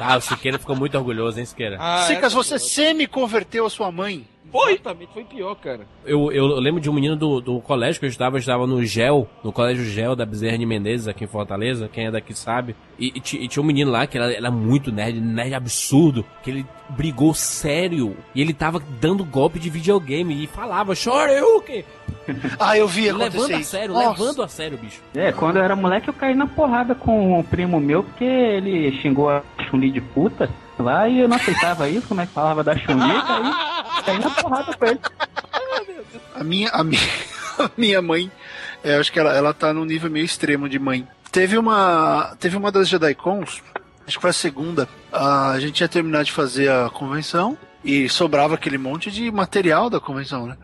S3: Ah, o Siqueira ficou muito orgulhoso, hein, Siqueira?
S4: Ah,
S5: Sicas,
S4: essa
S5: você semi-converteu a sua mãe.
S8: Foi!
S4: Exatamente, foi pior, cara.
S3: Eu, eu lembro de um menino do, do colégio que eu estudava, eu estava no GEL, no colégio GEL da Bezerra de Menezes, aqui em Fortaleza, quem é daqui sabe. E, e e tinha um menino lá que era, era muito nerd, nerd absurdo, que ele brigou sério. E ele tava dando golpe de videogame e falava, Shoryuken!
S5: Ah, eu vi acontecer
S3: Levando a sério,
S5: Nossa.
S3: levando a sério, bicho.
S6: É, quando eu era moleque eu caí na porrada com um primo meu porque ele xingou a Chun-Li de puta lá e eu não aceitava isso, como é que falava da Chun-Li, caí, caí na porrada com ele.
S5: A minha, a minha, a minha mãe, é, eu acho que ela, ela tá num nível meio extremo de mãe. Teve uma, teve uma das JediCons, acho que foi a segunda, a gente ia terminar de fazer a convenção e sobrava aquele monte de material da convenção, né?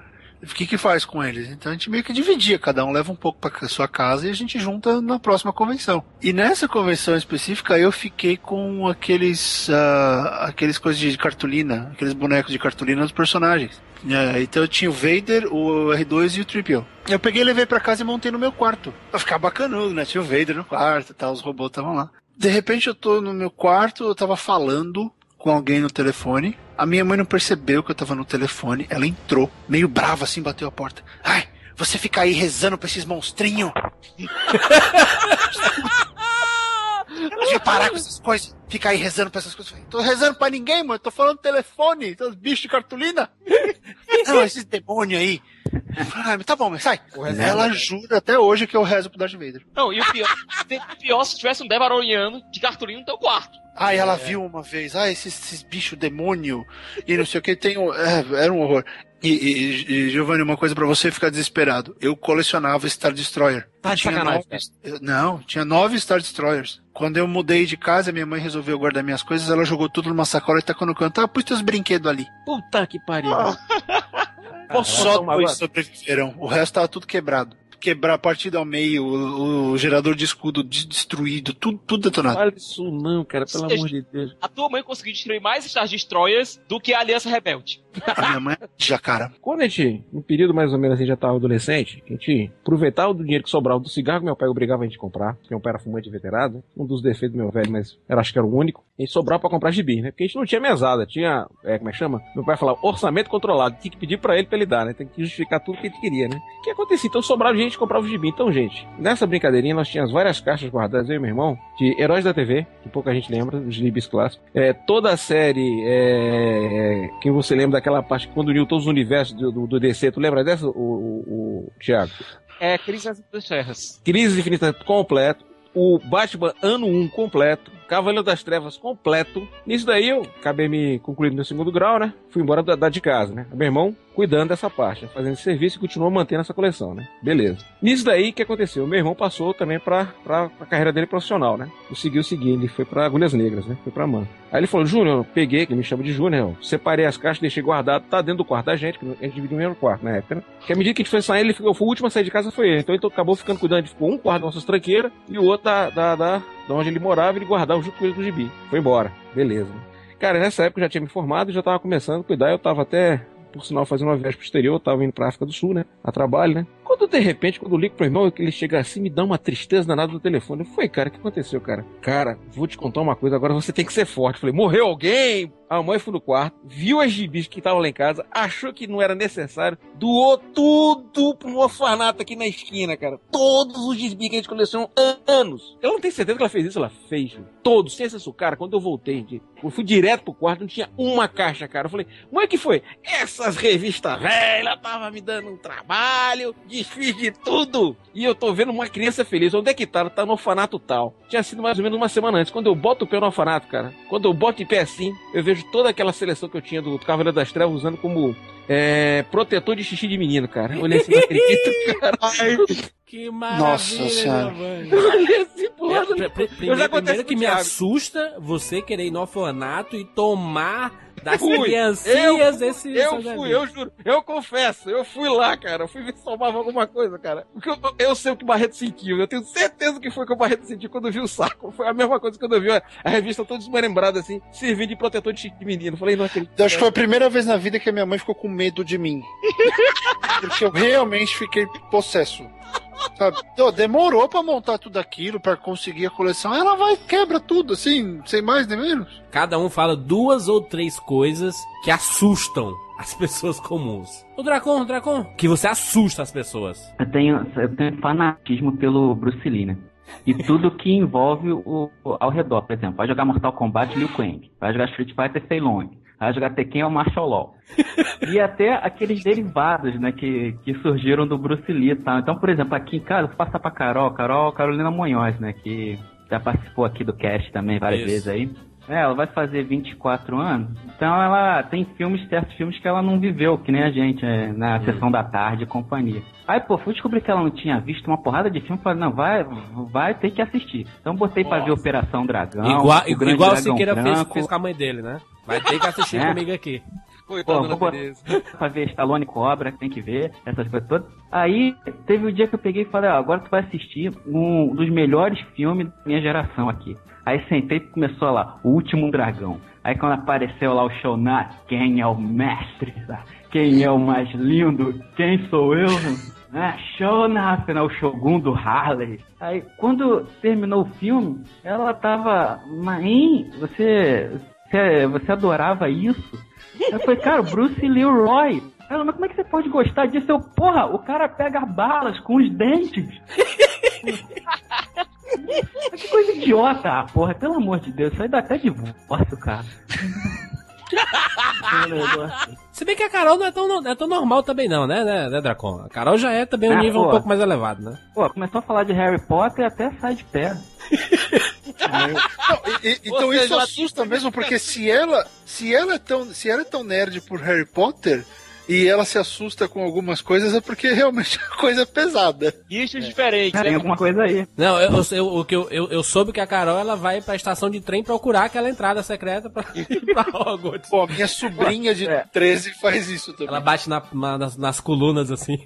S5: O que que faz com eles? Então a gente meio que dividia, cada um leva um pouco para sua casa e a gente junta na próxima convenção. E nessa convenção específica eu fiquei com aqueles ah, aqueles coisas de cartolina, aqueles bonecos de cartolina dos personagens. É, então eu tinha o Vader, o R2 e o Triple. Eu peguei, levei pra casa e montei no meu quarto. Pra ficar bacanudo, né? Tinha o Vader no quarto tal, os robôs estavam lá. De repente eu tô no meu quarto, eu tava falando com alguém no telefone. A minha mãe não percebeu que eu tava no telefone. Ela entrou, meio brava assim, bateu a porta. Ai, você fica aí rezando pra esses monstrinhos. Devia parar com essas coisas. Fica aí rezando pra essas coisas. Tô rezando pra ninguém, mano. Tô falando telefone. Tô bichos de cartolina. Não, esses demônios aí. Eu falei, Ah, mas tá bom, mas sai. Ela jura até hoje que eu rezo pro Darth Vader.
S8: Não, e o pior, o pior se tivesse um Devaroniano de cartolina no teu quarto.
S5: Aí ela viu uma vez, ah, esses, esses bichos demônio e não sei o que, tem um, é, era um horror. E, e, e, Giovanni, uma coisa pra você ficar desesperado. Eu colecionava Star Destroyer.
S4: Tá de
S5: Tinha nove- eu- não, tinha nove Star Destroyers. Quando eu mudei de casa, minha mãe resolveu guardar minhas coisas, ela jogou tudo numa sacola e tacou no canto. Ah, pus teus brinquedos ali.
S4: Puta que pariu.
S5: Só
S4: tomar
S5: dois sobreviveram. O resto tava tudo quebrado. Quebrar a partida ao meio, o, o gerador de escudo de- destruído, tudo, tudo detonado.
S4: Fala isso não, cara, pelo amor de Deus.
S8: A tua mãe conseguiu destruir mais Star Destroyers do que a Aliança Rebelde.
S5: A minha mãe já, cara.
S4: Quando a gente, no período mais ou menos assim, já tava adolescente, a gente aproveitava o dinheiro que sobrava do cigarro que meu pai obrigava a gente a comprar, porque meu pai era fumante veterano, um dos defeitos do meu velho, mas eu acho que era o único, a gente sobrava pra comprar gibi, né? Porque a gente não tinha mesada, tinha, é, como é que chama? Meu pai falava, orçamento controlado, tinha que pedir pra ele pra ele dar, né? Tem que justificar tudo que a gente queria, né? O que acontecia? Então sobrava gente comprava o gibi. Então, gente, nessa brincadeirinha nós tínhamos várias caixas guardadas, eu e meu irmão, de Heróis da TV, que pouca gente lembra, os gibis clássicos. É, toda a série, é, é, quem você lembra daquela parte quando uniu todos os universos do, do, do DC, tu lembra dessa, o, o, o Thiago?
S8: É, Crise nas Infinitas Terras.
S4: Crise Infinita completo, o Batman Ano 1 completo, Cavaleiro das Trevas completo. Nisso daí eu acabei me concluindo meu segundo grau, né? Fui embora da, da de casa, né? Meu irmão cuidando dessa parte, fazendo esse serviço e continuou mantendo essa coleção, né? Beleza. Nisso daí, o que aconteceu? Meu irmão passou também pra, pra, pra carreira dele profissional, né? Conseguiu seguir, ele foi pra Agulhas Negras, né? Foi pra Man. Aí ele falou, Júnior, peguei, que me chama de Júnior, separei as caixas, deixei guardado, tá dentro do quarto da gente, que a gente dividiu o mesmo quarto na época, né? Que à medida que a gente foi saindo, ele ficou, o último a sair de casa foi ele. Então ele acabou ficando cuidando, de ficou um quarto das nossas tranqueiras e o outro da, da, da, da onde ele morava, ele guardava junto com ele com o gibi. Foi embora. Beleza. Cara, nessa época eu já tinha me formado e já tava começando a cuidar, eu tava até por sinal, fazendo uma viagem pro exterior, eu tava indo pra África do Sul, né? A trabalho, né? Quando de repente, quando eu ligo pro irmão, ele chega assim, me dá uma tristeza danada no telefone. Falei, cara, o que aconteceu, cara? Cara, vou te contar uma coisa, agora você tem que ser forte. Eu falei, morreu alguém? A mãe foi no quarto, viu as gibis que estavam lá em casa, achou que não era necessário, doou tudo pro orfanato aqui na esquina, cara. Todos os gibis que a gente colecionou há anos. Eu não tenho certeza que ela fez isso, ela fez. viu? Todos, sem exceção. Cara, quando eu voltei, eu fui direto pro quarto, não tinha uma caixa, cara. Eu falei, mãe, que foi? Essas revistas velhas tava me dando um trabalho, desfiz de tudo. E eu tô vendo uma criança feliz. Onde é que tá? Tá no orfanato tal. Tinha sido mais ou menos uma semana antes. Quando eu boto o pé no orfanato, cara, quando eu boto em pé assim, eu vejo toda aquela seleção que eu tinha do Cavaleiro das Trevas usando como é, protetor de xixi de menino, cara. Eu olhei assim, não acredito, cara.
S3: Que maravilha,
S5: Nossa Senhora.
S4: Eu.
S3: É, pr- pr-
S4: Eu
S3: primeiro, primeiro que me
S4: Thiago.
S3: assusta você querer ir no orfanato e tomar das
S4: Fui.
S3: criancinhas esse
S4: Eu fui, eu juro. Eu confesso, eu fui lá, cara. Eu fui ver se salvava alguma coisa, cara. Porque eu, eu sei o que o Barreto sentiu. Eu tenho certeza que foi o que o Barreto sentiu quando viu o saco. Foi a mesma coisa quando eu vi a, a revista toda desmembrada, assim, servindo de protetor de de menino. Falei, não acredito.
S5: Eu acho que foi a primeira vez na vida que a minha mãe ficou com medo de mim. Porque eu realmente fiquei possesso. Sabe? Ô, demorou pra montar tudo aquilo, pra conseguir a coleção. Ela vai, quebra tudo, assim, sem mais nem menos.
S3: Cada um fala duas ou três coisas que assustam as pessoas comuns. O Dracon, o Dracon, que você assusta as pessoas.
S6: Eu tenho, eu tenho fanatismo pelo Bruce Lee, né? E tudo que envolve o, o- ao redor, por exemplo, vai jogar Mortal Kombat Liu Kang, vai jogar Street Fighter Sei Long, vai jogar Tekken é o Martial Law. E até aqueles derivados, né, que, que surgiram do Bruce Lee tal. Então, por exemplo, aqui em casa, vou passar pra Carol, Carol Carolina Monhós, né, que já participou aqui do cast também várias
S3: Isso.
S6: vezes aí. É, ela vai fazer 24 anos, então ela tem filmes, certos filmes que ela não viveu, que nem a gente, é, na sessão da tarde e companhia. Aí, pô, fui descobrir que ela não tinha visto uma porrada de filme, falei, não, vai, vai ter que assistir. Então botei pra ver Operação Dragão,
S3: igual
S6: o Grande
S3: igual o
S6: Dragão
S3: Siqueira fez, fez com a mãe dele, né? Vai ter que assistir
S6: É.
S3: comigo aqui.
S6: Pô, vou botar pra ver Stallone Cobra, tem que ver, essas coisas todas. Aí, teve o dia que eu peguei e falei, ó, agora tu vai assistir um dos melhores filmes da minha geração aqui. Aí sentei e começou lá, O Último Dragão. Aí quando apareceu lá o Shonan, quem é o mestre? Quem é o mais lindo? Quem sou eu? Ah, Shonan, né, o Shogun do Harley. Aí, quando terminou o filme, ela tava, mãe, você, você, você adorava isso? Eu falei, cara, Bruce Leroy. Ela, mas como é que você pode gostar disso? Eu, porra, o cara pega balas com os dentes. que coisa idiota, ah, porra, pelo amor de Deus, isso aí dá até divórcio, cara.
S3: Se bem que a Carol não é tão, não é tão normal também não, né, né, né, Dracon? A Carol já é também um
S6: Ah,
S3: nível um
S6: pô.
S3: pouco mais elevado, né?
S6: Pô, começou a falar de Harry Potter e até sai de pé.
S5: Não, e- e- então
S8: seja,
S5: isso assusta mesmo, porque se ela, se ela é tão, se ela é tão nerd por Harry Potter e ela se assusta com algumas coisas é porque realmente a coisa é pesada.
S8: Guichos diferentes,
S6: Tem
S8: né?
S6: alguma coisa aí.
S3: Não, eu, eu, eu- o que eu, eu, eu soube que a Carol ela vai pra estação de trem procurar aquela entrada secreta pra ir pra Hogwarts.
S5: Pô, minha sobrinha de
S6: É.
S5: 13 faz isso também.
S3: Ela bate na- na- nas, nas colunas assim.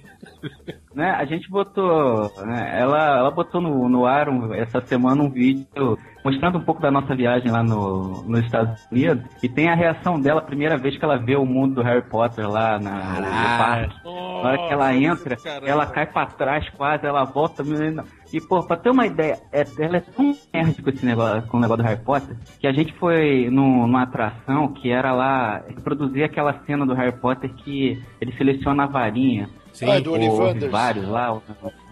S6: né, a gente botou, né, ela, ela botou no, no ar um- essa semana um vídeo mostrando um pouco da nossa viagem lá no, nos Estados Unidos. E tem a reação dela, a primeira vez que ela vê o mundo do Harry Potter lá na, no parque. Na hora que ela entra, ela cai pra trás quase, ela volta. E, pô, pra ter uma ideia, é- ela é tão nerd com esse negócio, com o negócio do Harry Potter, que a gente foi num- numa atração que era lá, reproduzir aquela cena do Harry Potter que ele seleciona a varinha.
S3: Sim.
S5: Ah, do
S6: vários lá, o,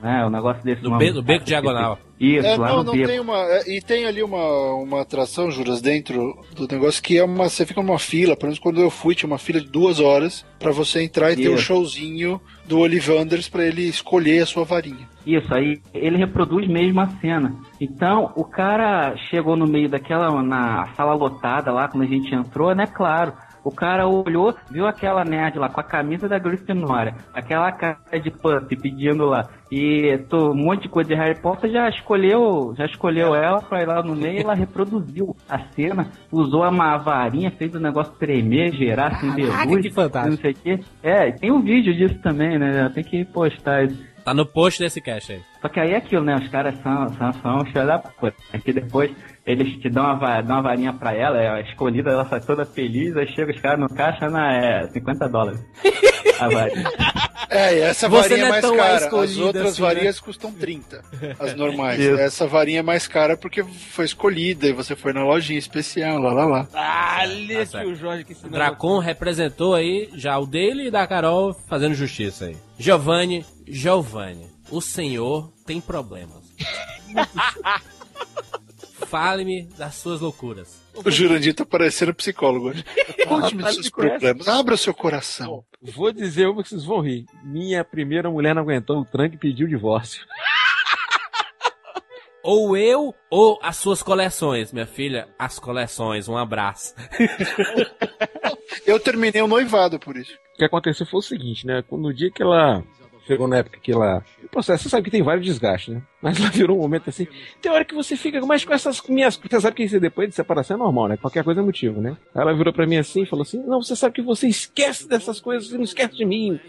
S6: né, o negócio desse.
S3: No, be- no beco diagonal.
S6: Isso,
S5: É,
S6: lá
S5: não,
S6: no
S5: não
S6: beco.
S5: tem uma. é, E tem ali uma, uma atração, Juras, dentro do negócio que é uma. Você fica numa fila, pelo menos quando eu fui, tinha uma fila de duas horas pra você entrar e ter um
S6: Isso.
S5: showzinho do Ollivanders pra ele escolher a sua varinha.
S6: Isso, aí ele reproduz mesmo a cena. Então, o cara chegou no meio daquela, na sala lotada lá, quando a gente entrou, né? Claro. O cara olhou, viu aquela nerd lá com a camisa da Grifinória, aquela cara de pup pedindo lá, e tô, um monte de coisa de Harry Potter, já escolheu, já escolheu ela pra ir lá no meio, ela reproduziu a cena, usou uma varinha, fez o negócio tremer, gerar, assim, de luz, não sei o quê. É, tem um vídeo disso também, né? Tem que postar isso.
S3: Tá no post desse cast aí.
S6: Só que aí é aquilo, né? Os caras são, são, são filhos da puta. É que depois eles te dão uma, dão uma varinha pra ela, é escolhida, ela sai toda feliz, aí chega os caras no caixa na é, 50 dólares. A varinha.
S5: É, essa
S3: Você
S5: varinha é
S3: é
S5: mais cara. As outras
S3: assim, né?
S5: varinhas custam 30. As normais.
S6: Isso.
S5: Essa varinha é mais cara porque foi escolhida e você foi na lojinha especial, lá lá lá.
S4: Olha
S3: Tá
S4: que
S3: certo.
S4: o Jorge que ensinou.
S3: Dracon representou aí já o dele e da Carol fazendo justiça aí. Giovanni, Giovanni, o senhor tem problemas. Fale-me das suas loucuras.
S5: O Jurandir tá parecendo psicólogo. Conte-me dos seus problemas. Abra seu coração.
S4: Vou dizer uma que vocês vão rir. Minha primeira mulher não aguentou o tranque e pediu divórcio.
S3: Ou eu, ou as suas coleções, minha filha. As coleções, um abraço.
S5: Eu terminei o noivado por isso.
S4: O que aconteceu foi o seguinte, né? No dia que ela chegou na época que. O processo, você sabe que tem vários desgastes, né? Mas ela virou um momento assim. Tem hora que você fica mais com essas minhas. Você sabe que isso depois de separação é normal, né? Qualquer coisa é motivo, né? Ela virou pra mim assim e falou assim: Não, você sabe que você esquece dessas coisas, você não esquece de mim.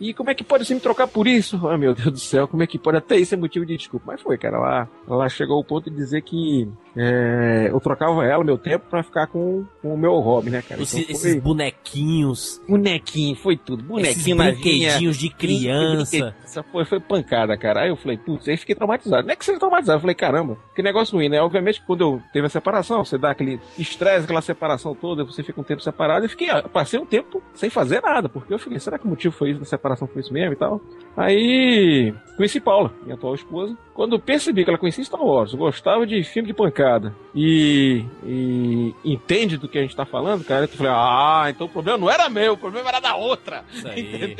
S4: E como é que pode você me trocar por isso? Ah, meu Deus do céu, como é que pode até isso é motivo de desculpa? Mas foi, cara. Ela, ela chegou ao ponto de dizer que é, eu trocava ela, meu tempo, pra ficar com, com o meu hobby, né, cara?
S3: Esse-
S4: Então foi-
S3: esses bonequinhos,
S4: Bonequinho, foi tudo. Bonequinho
S3: brinquedinhos de criança.
S4: Essa foi, foi pancada, cara. Aí eu falei, putz, aí fiquei traumatizado. Não é que seja traumatizado, eu falei, caramba, que negócio ruim, né? Obviamente, quando eu teve a separação, você dá aquele estresse, aquela separação toda, você fica um tempo separado. Eu fiquei, passei um tempo sem fazer nada, porque eu fiquei, será que o motivo foi isso da separação, foi isso mesmo e tal? Aí conheci Paula, minha atual esposa. Quando percebi que ela conhecia Star Wars, gostava de filme de pancada e, e entende do que a gente tá falando, cara, eu falei, ah, então o problema não era meu, o problema era da outra.
S3: Isso aí,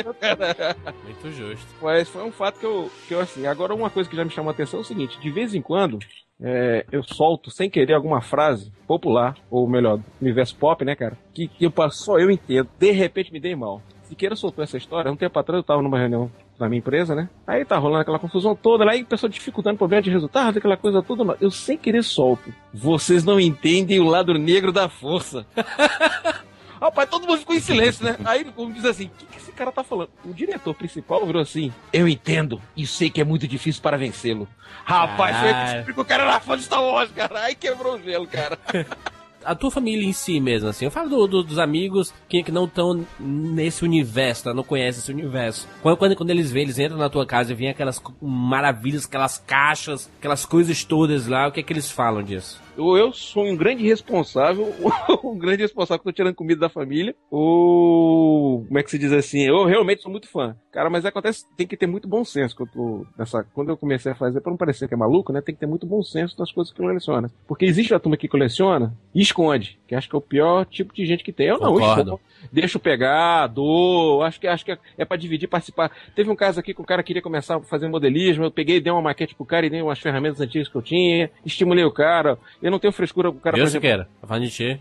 S3: muito justo.
S4: Mas foi um fato que eu, que eu, assim, agora uma coisa que já me chamou a atenção é o seguinte, de vez em quando, é, eu solto sem querer alguma frase popular, ou melhor, do universo pop, né, cara, que, que eu, só eu entendo, de repente me dei mal. Siqueira soltou essa história, um tempo atrás eu tava numa reunião na minha empresa, né? Aí tá rolando aquela confusão toda, lá e o pessoal dificultando problema de resultado, aquela coisa toda. Eu sem querer solto. Vocês não entendem o lado negro da força. Rapaz, todo mundo ficou em silêncio, né? Aí, como diz assim, o que, que esse cara tá falando? O diretor principal virou assim: Eu entendo e sei que é muito difícil para vencê-lo. Rapaz, foi
S3: Caralho.
S4: porque o cara era fã de Star Wars, cara. Aí quebrou o gelo, cara.
S3: A tua família em si mesmo, assim. Eu falo do- do- dos amigos que, que não estão nesse universo, tá? não conhecem esse universo. Quando, quando, quando eles vêm, eles entram na tua casa e vêm aquelas maravilhas, aquelas caixas, aquelas coisas todas lá, o que é que eles falam disso?
S4: Eu, eu sou um grande responsável, um grande responsável que tô tirando comida da família. Ou como é que se diz assim? Eu realmente sou muito fã. Cara, mas acontece, tem que ter muito bom senso que eu nessa. Quando eu comecei a fazer, pra não parecer que é maluco, né? Tem que ter muito bom senso das coisas que coleciona. Porque existe a turma que coleciona e esconde, que acho que é o pior tipo de gente que tem. Eu não, escondo. Deixa eu pegar, dou, acho que acho que é, é para dividir, participar. Teve um caso aqui que o cara queria começar a fazer modelismo, eu peguei, dei uma maquete pro cara e dei umas ferramentas antigas que eu tinha, estimulei o cara. Eu não tenho frescura com o cara,
S3: eu,
S4: por exemplo,
S3: Siqueira, tá falando de ti.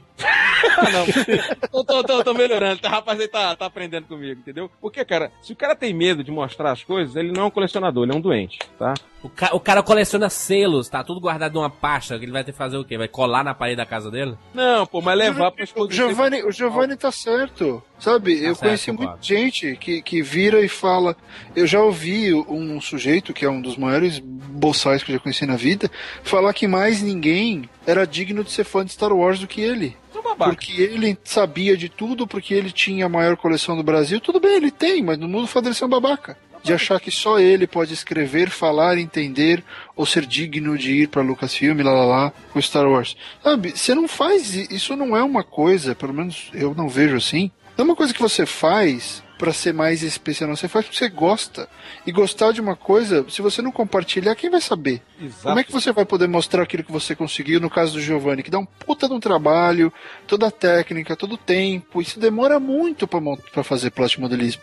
S4: Tô, tô, tô, tô melhorando, tá, rapaz, ele tá, tá aprendendo comigo, entendeu? Porque, cara, se o cara tem medo de mostrar as coisas, ele não é um colecionador, ele é um doente, tá?
S3: O, ca- o cara coleciona selos, tá tudo guardado numa pasta, que ele vai ter que fazer o quê? Vai colar na parede da casa dele?
S4: Não, pô, mas levar pra
S5: O
S4: esposa.
S5: Giovanni, o Giovanni tá certo. Sabe, eu
S3: certo,
S5: conheci muita gente que, que vira e fala. Eu já ouvi um sujeito que é um dos maiores boçais que eu já conheci na vida, falar que mais ninguém era digno de ser fã de Star Wars do que ele. Porque ele sabia de tudo, porque ele tinha a maior coleção do Brasil. Tudo bem, ele tem, mas no mundo faz ele ser um babaca. De achar que só ele pode escrever, falar, entender ou ser digno de ir pra Lucasfilm, lá lá lá, com Star Wars. Sabe, você não faz. Isso não é uma coisa, pelo menos eu não vejo assim. Não é uma coisa que você faz pra ser mais especial, não. Você faz porque você gosta. E gostar de uma coisa, se você não compartilhar, quem vai saber? Como é que você vai poder mostrar aquilo que você conseguiu no caso do Giovanni, que dá um puta de um trabalho, toda a técnica, todo o tempo, isso demora muito pra fazer plástico modelismo.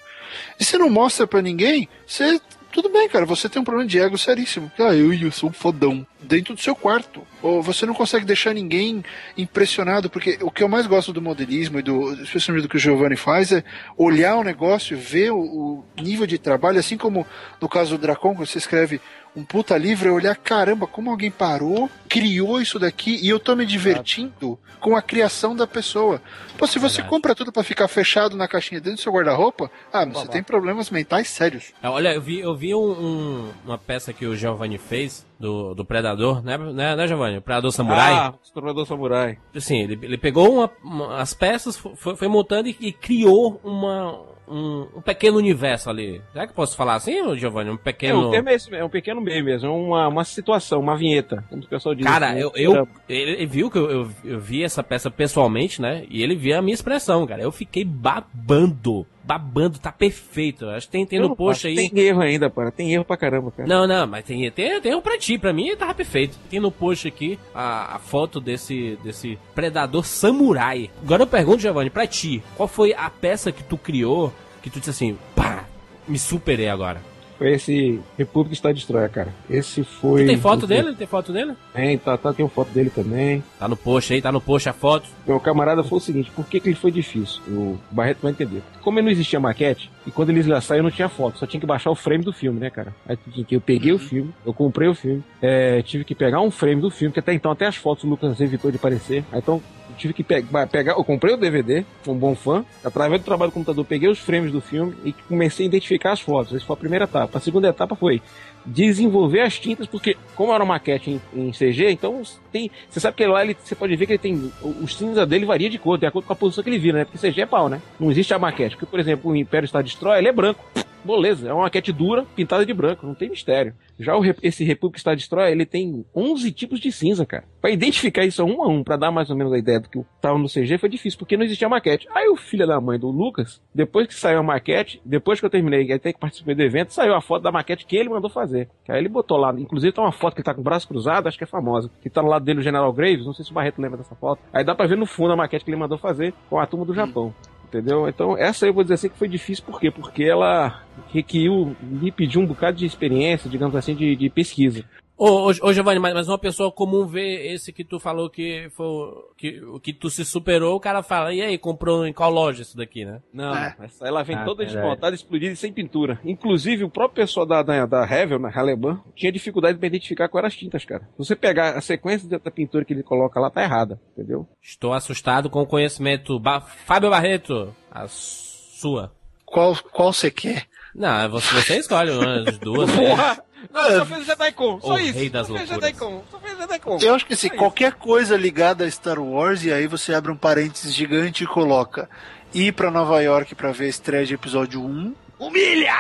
S5: E você não mostra pra ninguém, você. Tudo bem, cara, você tem um problema de ego seríssimo. Ah, eu, eu sou um fodão. Dentro do seu quarto. Ou você não consegue deixar ninguém impressionado, porque o que eu mais gosto do modelismo e do, especialmente do que o Giovanni faz, é olhar o negócio, ver o, o nível de trabalho, assim como no caso do Dracon, você escreve um puta livro, é olhar, caramba, como alguém parou, criou isso daqui, e eu tô me divertindo com a criação da pessoa. Pô, se você compra tudo pra ficar fechado na caixinha dentro do seu guarda-roupa, ah, você tem problemas mentais sérios.
S3: É, Olha, eu vi, eu vi um- um- uma peça que o Giovanni fez do, do Predador, né, né, né Giovanni? O Predador Samurai.
S4: Ah, Explorador Samurai.
S3: Assim, ele, ele pegou uma- uma- as peças, foi, foi montando e, e criou uma, um, um pequeno universo ali. Será que posso falar assim, Giovanni? Um
S4: É,
S3: pequeno.
S4: o termo é, esse, é um pequeno meme mesmo, é uma, uma situação, uma vinheta, como o pessoal diz.
S3: Cara,
S4: assim,
S3: eu, eu, ele, ele viu que eu, eu, eu vi essa peça pessoalmente, né? E ele viu a minha expressão, cara. Eu fiquei babando. Babando, tá perfeito. Acho que tem, tem no post aí.
S4: Tem erro ainda, para. Tem erro pra caramba, cara.
S3: Não, não, mas tem, tem, tem um pra ti. Pra mim tava perfeito. Tem no post aqui a, a foto desse, desse predador samurai. Agora eu pergunto, Giovanni, pra ti, qual foi a peça que tu criou que tu disse assim, pá, me superei agora?
S4: Foi esse República está Destroyer, cara. Esse foi.
S3: Tu tem foto dele? Tem foto dele?
S4: Tem, tá, tá, tem uma foto dele também.
S3: Tá no post aí, tá no post a foto.
S4: Meu camarada foi o seguinte, por que, que ele foi difícil? O Barreto vai entender. Como não existia maquete, e quando eles lançaram não tinha foto, só tinha que baixar o frame do filme, né, cara? Aí eu peguei o filme, eu comprei o filme, é, tive que pegar um frame do filme, que até então até as fotos o Lucas evitou de aparecer. Aí, então eu tive que pe- pegar, eu comprei o DVD, um bom fã, através do trabalho do computador, peguei os frames do filme e comecei a identificar as fotos. Essa foi a primeira etapa. A segunda etapa foi desenvolver as tintas, porque como era uma maquete em, em CG, então tem. Você sabe que lá ele, você pode ver que ele tem. O, cinza dele varia de cor, de acordo com a posição que ele vira, né? Porque CG é pau, né? Não existe a maquete. Porque, por exemplo, o Império está Destroy, ele é branco. Beleza, é uma maquete dura, pintada de branco, não tem mistério. Já o, esse República está Destroy, ele tem 11 tipos de cinza, cara. Pra identificar isso um a um, pra dar mais ou menos a ideia do que tava no CG, foi difícil, porque não existia maquete. Aí o filho da mãe do Lucas, depois que saiu a maquete, depois que eu terminei, até que participei do evento, saiu a foto da maquete que ele mandou fazer. Que aí ele botou lá, inclusive tá uma foto que ele tá com o braço cruzado, acho que é famosa, que tá no lado dele o General Graves, não sei se o Barreto lembra dessa foto. Aí dá pra ver no fundo a maquete que ele mandou fazer com a turma do Japão. Entendeu? Então, essa eu vou dizer assim que foi difícil, por quê? Porque ela requeriu, me pediu um bocado de experiência, digamos assim, de, de pesquisa.
S3: Ô, ô, ô Giovanni, mas, mas uma pessoa comum vê esse que tu falou que foi o- que, que tu se superou, o cara fala, e aí, comprou em qual loja isso daqui, né?
S4: Não,
S5: É.
S4: essa, ela vem
S6: Ah,
S4: toda
S6: verdade.
S4: desmontada, explodida e sem pintura. Inclusive, o próprio pessoal da, da, da Revel, na Alemã, tinha dificuldade para identificar quais eram as tintas, cara. Se você pegar a sequência da pintura que ele coloca lá, tá errada, entendeu?
S3: Estou assustado com o conhecimento. Ba Fábio Barreto, a sua.
S5: Qual, qual você quer?
S3: Não, você, você escolhe umas duas.
S4: Porra! Não, só fez o Jedi-Con, só
S3: O
S4: isso.
S3: rei das
S4: só fez o
S3: loucuras.
S4: Jedi-Con, só fez o Jedi-Con.
S5: Eu acho que assim,
S4: É isso.
S5: qualquer coisa ligada a Star Wars, e aí você abre um parênteses gigante e coloca ir pra Nova York pra ver a estreia de episódio 1. Humilha!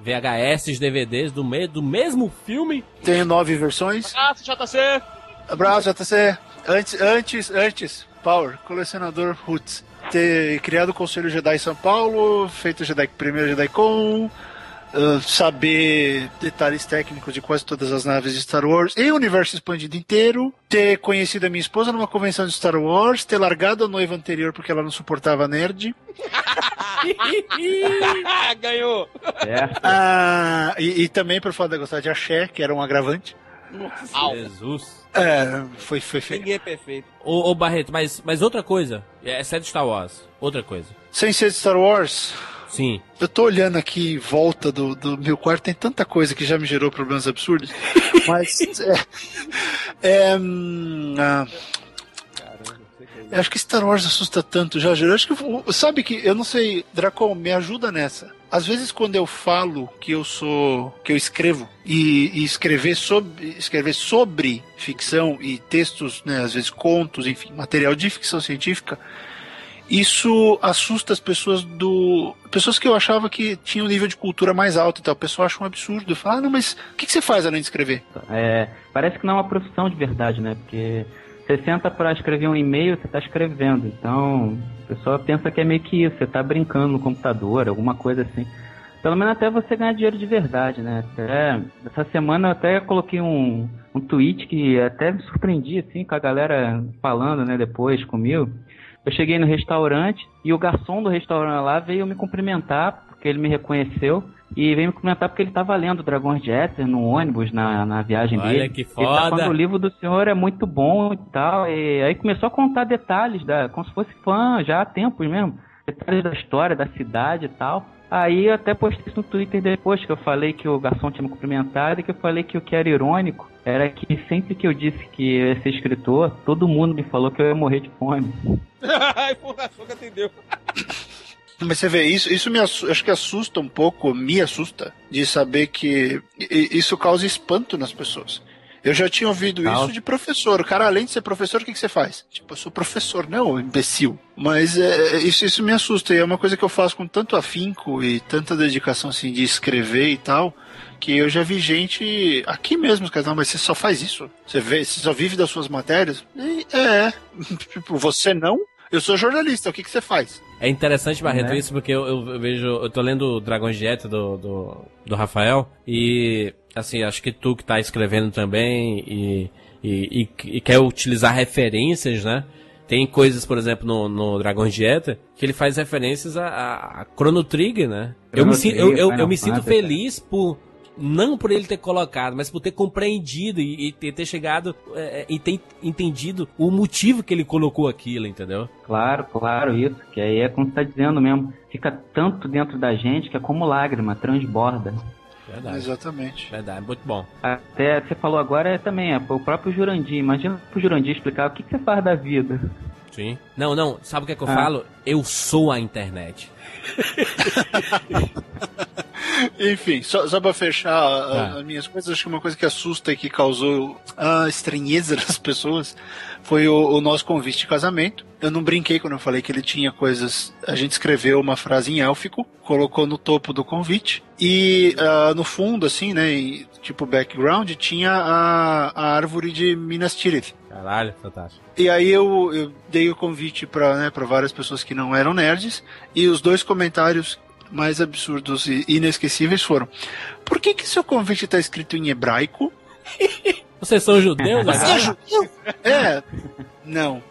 S3: VHS, DVDs do, me do mesmo filme.
S5: Tem nove versões.
S8: Abraço, JC!
S5: Abraço, JC. Antes, antes, antes, Power, colecionador Roots. Ter criado o Conselho Jedi São Paulo, feito o Jedi, primeiro Jedi Con, ah, saber detalhes técnicos de quase todas as naves de Star Wars e o universo expandido inteiro, ter conhecido a minha esposa numa convenção de Star Wars, ter largado a noiva anterior porque ela não suportava nerd,
S4: ganhou!
S5: Ah, e, e também por fato de gostar de Axé, que era um agravante.
S8: Au.
S3: Jesus.
S5: É, foi, foi feio.
S4: Ninguém é perfeito.
S3: Ô, ô Barreto, mas, mas outra coisa. É série de Star Wars. Outra coisa.
S5: Sem ser de Star Wars,
S3: Sim.
S5: Eu tô olhando aqui em volta do, do meu quarto, tem tanta coisa que já me gerou problemas absurdos. Mas. É. é, hum, ah, Eu acho que Star Wars assusta tanto, Jorge. Eu acho que. Sabe que. Eu não sei, Dracon, me ajuda nessa. Às vezes, quando eu falo que eu sou. que eu escrevo, e, e escrever, sobre, escrever sobre ficção e textos, né, às vezes contos, enfim, material de ficção científica, isso assusta as pessoas do. pessoas que eu achava que tinham um nível de cultura mais alto e tal. O pessoal acha um absurdo. Fala, ah, não, mas o que, que você faz além de escrever?
S6: É, parece que não é uma profissão de verdade, né? Porque você senta pra escrever um e-mail, você tá escrevendo. Então, a pessoa pensa que é meio que isso, você tá brincando no computador, alguma coisa assim. Pelo menos até você ganhar dinheiro de verdade, né? Até, essa semana eu até coloquei um, um tweet que até me surpreendi, assim, com a galera falando, né, depois comigo. Eu cheguei no restaurante e o garçom do restaurante lá veio me cumprimentar, porque ele me reconheceu. E veio me cumprimentar porque ele estava lendo Dragões de Éter no ônibus, na, na viagem
S3: Olha
S6: dele.
S3: que
S6: Ele tá
S3: foda.
S6: falando, o livro do senhor é muito bom e tal. E aí começou a contar detalhes, da, como se fosse fã já há tempos mesmo. Detalhes da história, da cidade e tal. Aí eu até postei isso no Twitter depois, que eu falei que o garçom tinha me cumprimentado e que eu falei que o que era irônico era que sempre que eu disse que eu ia ser escritor, todo mundo me falou que eu ia morrer de fome.
S4: Ai, porra, nunca entendeu.
S5: Mas você vê, isso, isso me acho que assusta um pouco, me assusta, de saber que isso causa espanto nas pessoas. Eu já tinha ouvido
S6: Causa.
S5: isso de professor. O cara, além de ser professor, o que, que você faz? Tipo, eu sou professor, não, imbecil. Mas é, isso, isso me assusta. E é uma coisa que eu faço com tanto afinco e tanta dedicação assim, de escrever e tal, que eu já vi gente aqui mesmo, cara, não, mas você só faz isso? Você, vê, você só vive das suas matérias? E, é. tipo, você não? Eu sou jornalista, o que, que você faz?
S3: É interessante, Barreto,
S6: Né?
S3: isso, porque eu, eu- vejo. Eu tô lendo Dragões de Éter do, do, do Rafael, e assim, acho que tu que tá escrevendo também e, e, e- e quer utilizar referências, né? Tem coisas, por exemplo, no, no de Éter, que ele faz referências a, a, a Chrono Trigger, né? Eu me,
S6: Chrono
S3: eu,
S6: Trigger,
S3: eu, eu
S6: Final
S3: me sinto feliz por. Não por ele ter colocado, mas por ter compreendido e, e ter, chegado é, é, e ter entendido o motivo que ele colocou aquilo, entendeu?
S6: Claro, claro, isso. Que aí é como você tá dizendo mesmo. Fica tanto dentro da gente que é como lágrima, transborda.
S3: Verdade.
S5: Exatamente.
S3: Verdade, muito bom.
S6: Até você falou agora é também, é o próprio Jurandir. Imagina pro Jurandir explicar o que, que você faz da vida.
S3: Sim. Não, não, sabe o que é que eu
S6: Ah.
S3: falo? Eu sou a internet.
S5: Enfim, só, só pra fechar a- a-
S3: Tá.
S5: as minhas coisas, acho que uma coisa que assusta e que causou a estranheza das pessoas foi o, o nosso convite de casamento. Eu não brinquei quando eu falei que ele tinha coisas. A gente escreveu uma frase em élfico, colocou no topo do convite, e ah, no fundo, assim, né, e, tipo background, tinha a, a árvore de Minas Tirith.
S3: Caralho, fantástico.
S5: E aí eu, eu dei o convite para né, pra várias pessoas que não eram nerds, e os dois comentários mais absurdos e inesquecíveis foram: Por que que seu convite está escrito em hebraico?
S3: Vocês são judeus?
S5: Você é judeu? É, não.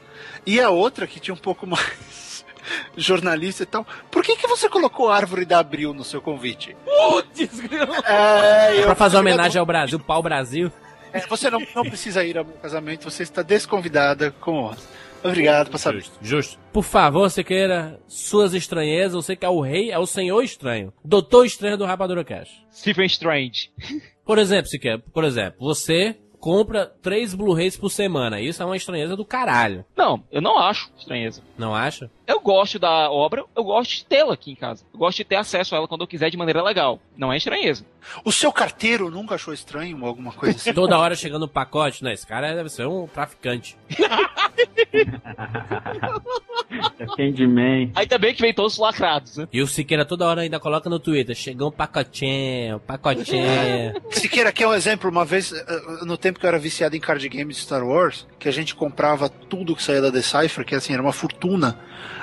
S5: E a outra que tinha um pouco mais jornalista e tal. Por que que você colocou árvore da Abril no seu convite?
S4: Putz,
S5: É,
S3: Pra fazer homenagem ao Brasil, pau Brasil.
S5: É, você não, não precisa ir ao meu casamento, você está desconvidada com honra. Obrigado por saber.
S3: Justo, justo. Por favor, Siqueira, suas estranhezas, você que é o rei, é o senhor estranho. Doutor estranho do Rapadura Cash.
S8: Stephen Strange.
S3: Por exemplo, Siqueira, por exemplo, você compra três Blu-rays por semana. Isso é uma estranheza do caralho.
S8: Não, eu não acho estranheza.
S3: Não acha?
S8: Eu gosto da obra, eu gosto de tê-la aqui em casa. Eu gosto de ter acesso a ela quando eu quiser de maneira legal. Não é estranheza.
S5: O seu carteiro nunca achou estranho ou alguma coisa assim?
S3: Toda hora chegando um pacote, né? Esse cara deve ser um traficante.
S6: É Candyman.
S8: Ainda bem que vem todos lacrados, né?
S3: E o Siqueira toda hora ainda coloca no Twitter, chegou um pacotinho, pacotinho.
S5: Siqueira, quer um exemplo? Uma vez, eh, no tempo que eu era viciado em card games de Star Wars, que a gente comprava tudo que saía da Decipher, que assim, era uma fortuna.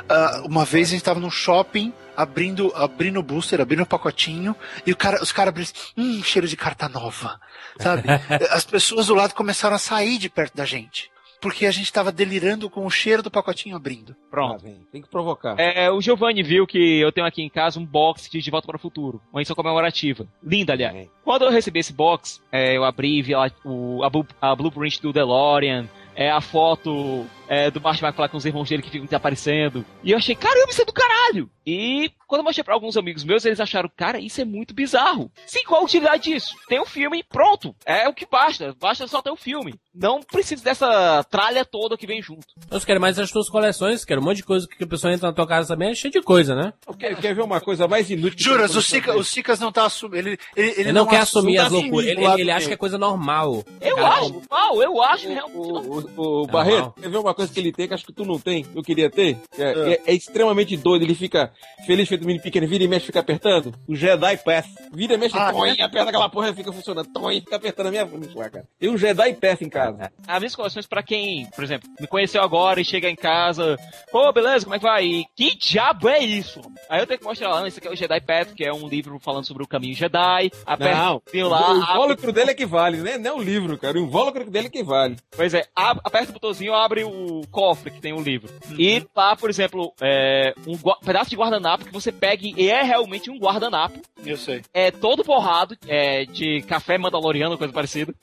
S5: Ah, uma vez a gente tava no shopping, abrindo, abrindo o booster, abrindo o pacotinho, e o cara, os caras abriram hum, cheiro de carta nova. Sabe? As pessoas do lado começaram a sair de perto da gente. Porque a gente tava delirando com o cheiro do pacotinho abrindo.
S8: Pronto.
S4: vem, tem que provocar.
S8: É, o Giovanni viu que eu tenho aqui em casa um box de De Volta para o Futuro. Uma edição comemorativa. Linda, aliás.
S4: É.
S8: Quando eu recebi esse box, é, eu abri e vi lá o, a, a blueprint do DeLorean, é, a foto é, do Martin McFly com os irmãos dele que ficam desaparecendo. E eu achei, caramba, isso é do caralho! E quando eu mostrei pra alguns amigos meus, eles acharam, cara, isso é muito bizarro. Sim, qual a utilidade disso? Tem um filme, pronto. É o que basta. Basta só ter o um filme. Não precisa dessa tralha toda que vem junto.
S3: Nós queremos mais as tuas coleções, quero um monte de coisa que a pessoa entra na tua casa também, é cheio de coisa, né?
S4: Quer, quer ver uma coisa mais inútil?
S5: Juras, o Sica, o Sicas não tá assumindo. Ele, ele, ele
S3: Ele não, quer assumir as loucuras, ele, ele acha que é coisa normal.
S8: Eu
S3: Cara,
S8: acho, mal, eu acho
S4: O,
S8: realmente.
S4: o, o, o
S3: É
S4: Barreto,
S3: normal.
S4: quer ver uma coisa que ele tem que acho que tu não tem? Eu queria ter? É, é- é extremamente doido. Ele fica feliz feito menino pequeno, vira e mexe, fica apertando. O Jedi Pass. Vira e mexe,
S5: Ah,
S4: toim, aperta aquela porra e fica funcionando. Toim, fica apertando a minha lá, cara. Tem um Jedi Pass em casa.
S8: As minhas coleções pra quem, por exemplo, me conheceu agora e chega em casa, pô, beleza, como é que vai? E que diabo é isso? Aí eu tenho que mostrar lá, esse aqui é o Jedi Path, que é um livro falando sobre o caminho Jedi. Aperta
S4: Não,
S8: o
S4: o
S8: lá, abre-
S4: invólucro dele é que vale, né? Não é o livro, cara. O invólucro dele é que vale.
S8: Pois é, aperta o botãozinho, abre o cofre que tem o livro. E lá, por exemplo, é, um pedaço de guardanapo que você pega e é realmente um guardanapo.
S5: Eu sei.
S8: É todo borrado, é de café mandaloriano, coisa parecida.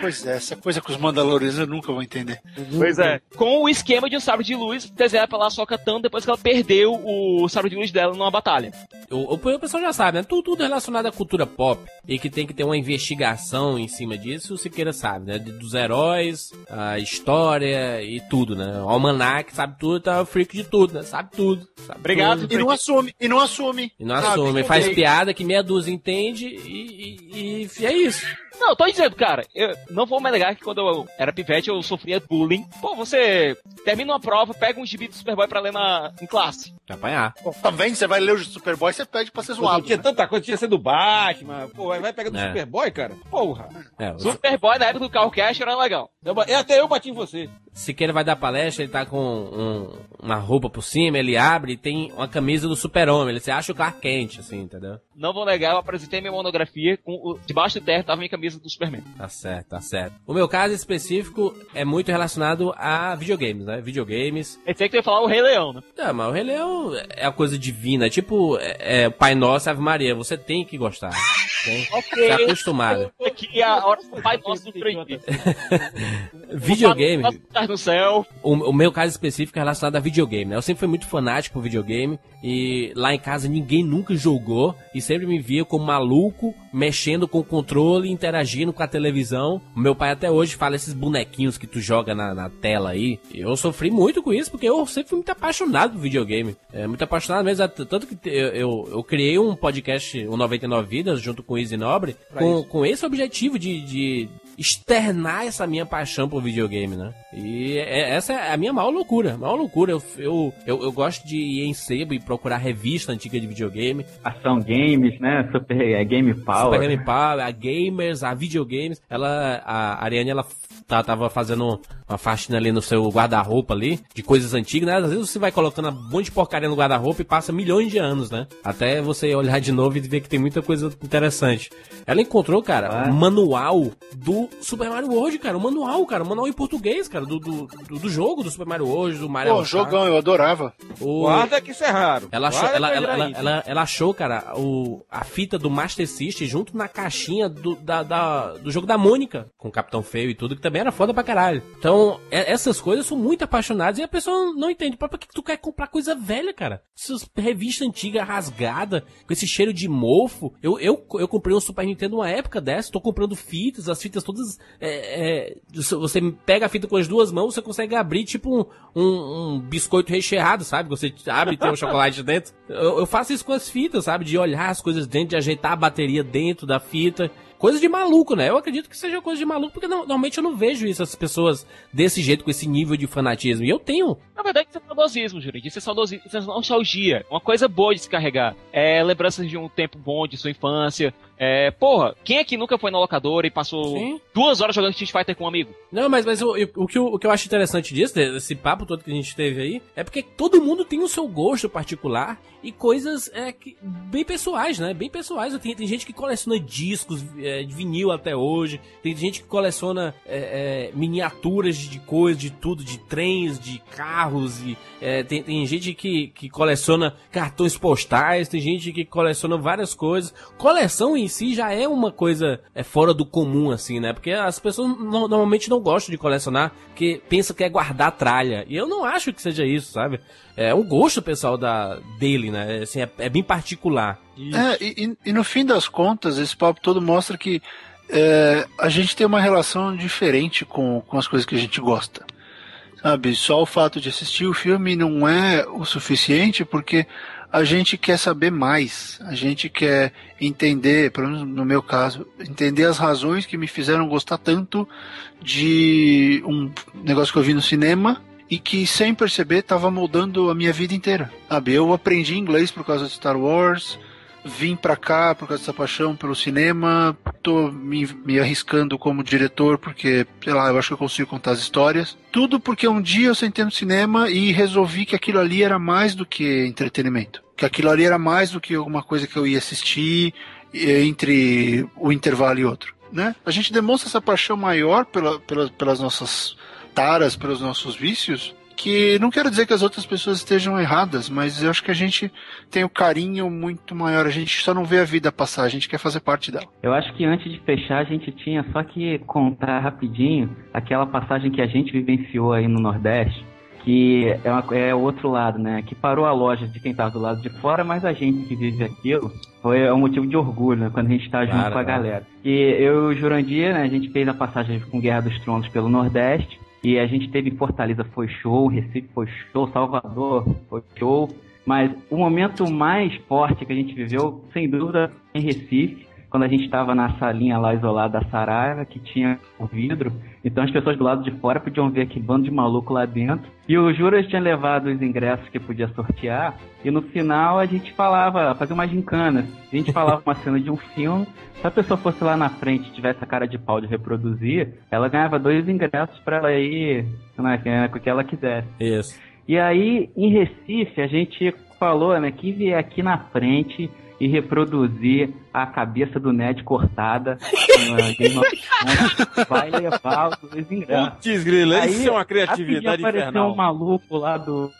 S5: Pois é, essa coisa com os Mandalorianos eu nunca vou entender.
S8: Pois é. Com o esquema de um sabre de luz desenhado pela Ahsoka Tano depois que ela perdeu o sabre de luz dela numa batalha.
S3: O, o, o pessoal já sabe, né? Tudo, tudo relacionado à cultura pop e que tem que ter uma investigação em cima disso, o Siqueira sabe, né? Dos heróis, a história e tudo, né? O Almanac sabe tudo, tá o freak de tudo, né? Sabe tudo. Sabe
S8: Obrigado.
S3: tudo.
S5: E não assume, e não assume.
S3: E não
S5: Sabe?
S3: assume, faz piada que meia dúzia entende e, e- e é isso.
S8: Não, tô dizendo, cara, eu não vou me negar que quando eu era pivete eu sofria bullying. Pô, você termina uma prova, pega um gibi do Superboy pra ler na, em classe.
S3: Vai apanhar.
S5: Tá vendo? Você vai ler o Superboy, você pede pra ser
S4: Pô,
S5: zoado.
S4: tinha
S5: né?
S4: tanta coisa, tinha sido Batman. Pô, vai vai pegar do
S3: É.
S4: Superboy, cara? Porra.
S3: É, o
S8: Superboy na época do Carro Cash era legal.
S4: Eu é, até eu bati em você.
S3: Siqueira vai dar palestra, ele tá com um- uma roupa por cima, ele abre e tem uma camisa do super-homem. Ele se acha o Clark Kent, assim, entendeu?
S8: Não vou negar, eu apresentei minha monografia, com o, debaixo do terra tava minha camisa do Superman.
S3: Tá certo, tá certo. O meu caso específico é muito relacionado a videogames, né? Videogames.
S8: Pensei que tu ia falar o Rei Leão, né?
S3: Não, mas o Rei Leão é a coisa divina. Tipo, é, é Pai Nosso e Ave Maria. Você tem que gostar. Tem que ser acostumado.
S8: Aqui é a hora do Pai Nosso do 3D.
S3: Videogame,
S8: Tá no céu.
S3: o, o meu caso específico é relacionado a videogame, né? Eu sempre fui muito fanático por videogame e lá em casa ninguém nunca jogou e sempre me via como maluco, mexendo com o controle, interagindo com a televisão. Meu pai até hoje fala esses bonequinhos que tu joga na, na tela aí. Eu sofri muito com isso porque eu sempre fui muito apaixonado por videogame. É, muito apaixonado mesmo, tanto que eu, eu, eu criei um podcast, o 99 Vidas, junto com o Easy Nobre, com, com esse objetivo de, de externar essa minha paixão por videogame, né? E é- essa é a minha maior loucura, maior loucura. Eu, eu, eu, eu gosto de ir em sebo e procurar revista antiga de videogame.
S6: Ação Games, né? Super é, Game Power.
S3: Super Game Power, a gamers, a videogames. Ela, a Ariane, ela tá, tava fazendo uma faxina ali no seu guarda-roupa ali, de coisas antigas, né? Às vezes você vai colocando um monte de porcaria no guarda-roupa e passa milhões de anos, né? Até você olhar de novo e ver que tem muita coisa interessante. Ela encontrou, cara,
S6: Ah.
S3: um manual do Super Mario World, cara. Um manual, cara. Um manual em português, cara, do, do, do, jogo do Super Mario World, do Mario
S5: Pô,
S3: All-Star.
S5: jogão, eu adorava.
S3: O-
S4: Guarda que isso é raro.
S3: ela achou,
S4: Guarda
S3: ela, ela, ela, ela- ela achou, cara, o, a fita do Master System junto na caixinha do, da, da- do jogo da Mônica, com o Capitão Feio e tudo, que também era foda pra caralho. Então, é- essas coisas são muito apaixonadas e a pessoa não entende. Pra que tu quer comprar coisa velha, cara? Essas revistas antigas rasgadas, com esse cheiro de mofo. Eu, eu, eu comprei um Super Nintendo uma época dessa, tô comprando fitas, as fitas todas. é, é, você pega a fita com as duas mãos, você consegue abrir tipo um, um, um biscoito recheado, sabe? Você abre e tem um chocolate dentro. Eu, eu faço isso com as fitas, sabe? De olhar as coisas dentro, de ajeitar a bateria dentro da fita. Coisa de maluco, né? Eu acredito que seja coisa de maluco, porque não- normalmente eu não vejo isso, as pessoas desse jeito, com esse nível de fanatismo. E eu tenho.
S8: Na verdade, isso é saudosismo, Jurandir. Isso é saudosismo, isso é nostalgia. Uma coisa boa de se carregar. É lembranças de um tempo bom de sua infância. É, porra, quem aqui nunca foi na locadora e passou
S3: Sim.
S8: duas horas jogando Street Fighter com um amigo?
S3: Não, mas, mas o, o, que eu, o que eu acho interessante disso, desse papo todo que a gente teve aí, é porque todo mundo tem o seu gosto particular e coisas é, que- bem pessoais, né? Bem pessoais. Tem, tem gente que coleciona discos é, de vinil até hoje, tem gente que coleciona é, é, miniaturas de, de coisas, de tudo, de trens, de carros, e é, tem, tem gente que, que coleciona cartões postais, tem gente que coleciona várias coisas. Coleção em si já é uma coisa é, fora do comum, assim, né? Porque as pessoas no- normalmente não gostam de colecionar, porque pensa que é guardar tralha. E eu não acho que seja isso, sabe? É um gosto pessoal da, dele, né? Assim, é, é bem particular. E-
S5: É, e, e- e no fim das contas, esse papo todo mostra que é, a gente tem uma relação diferente com, com as coisas que a gente gosta. Sabe, só o fato de assistir o filme não é o suficiente porque a gente quer saber mais, a gente quer entender, pelo menos no meu caso, entender as razões que me fizeram gostar tanto de um negócio que eu vi no cinema e que sem perceber estava moldando a minha vida inteira. Sabe, eu aprendi inglês por causa de Star Wars, vim pra cá por causa dessa paixão pelo cinema, tô me, me arriscando como diretor porque, sei lá, eu acho que eu consigo contar as histórias. Tudo porque um dia eu sentei no cinema e resolvi que aquilo ali era mais do que entretenimento. Que aquilo ali era mais do que alguma coisa que eu ia assistir entre o intervalo e outro. Né? A gente demonstra essa paixão maior pela, pela, pelas nossas taras, pelos nossos vícios, que não quero dizer que as outras pessoas estejam erradas, mas eu acho que a gente tem um carinho muito maior. A gente só não vê a vida passar, a gente quer fazer parte dela.
S6: Eu acho que antes de fechar a gente tinha só que contar rapidinho aquela passagem que a gente vivenciou aí no Nordeste, que é, uma, é o outro lado, né? Que parou a loja de quem estava do lado de fora, mas a gente que vive aquilo foi um motivo de orgulho, né? Quando a gente tá junto
S3: Claro,
S6: com a
S3: claro.
S6: galera. E eu e o Jurandir, né? A gente fez a passagem com Guerra dos Tronos pelo Nordeste. E a gente teve em Fortaleza, foi show, Recife foi show, Salvador foi show. Mas o momento mais forte que a gente viveu, sem dúvida, em Recife, quando a gente estava na salinha lá isolada da Saraiva, que tinha o vidro. Então as pessoas do lado de fora podiam ver aquele bando de maluco lá dentro. E o Juras tinha levado os ingressos que podia sortear. E no final a gente falava, fazia uma gincana. A gente falava uma cena de um filme. Se a pessoa fosse lá na frente e tivesse a cara de pau de reproduzir, ela ganhava dois ingressos para ela ir né, com o que ela quisesse.
S3: Isso.
S6: E aí, em Recife, a gente falou, né, que vier aqui na frente e reproduzir a cabeça do Ned cortada vai levar os dois ingressos.
S4: Putz, isso é uma
S6: rapidinho
S4: criatividade
S6: apareceu
S4: infernal.
S6: um maluco lá do.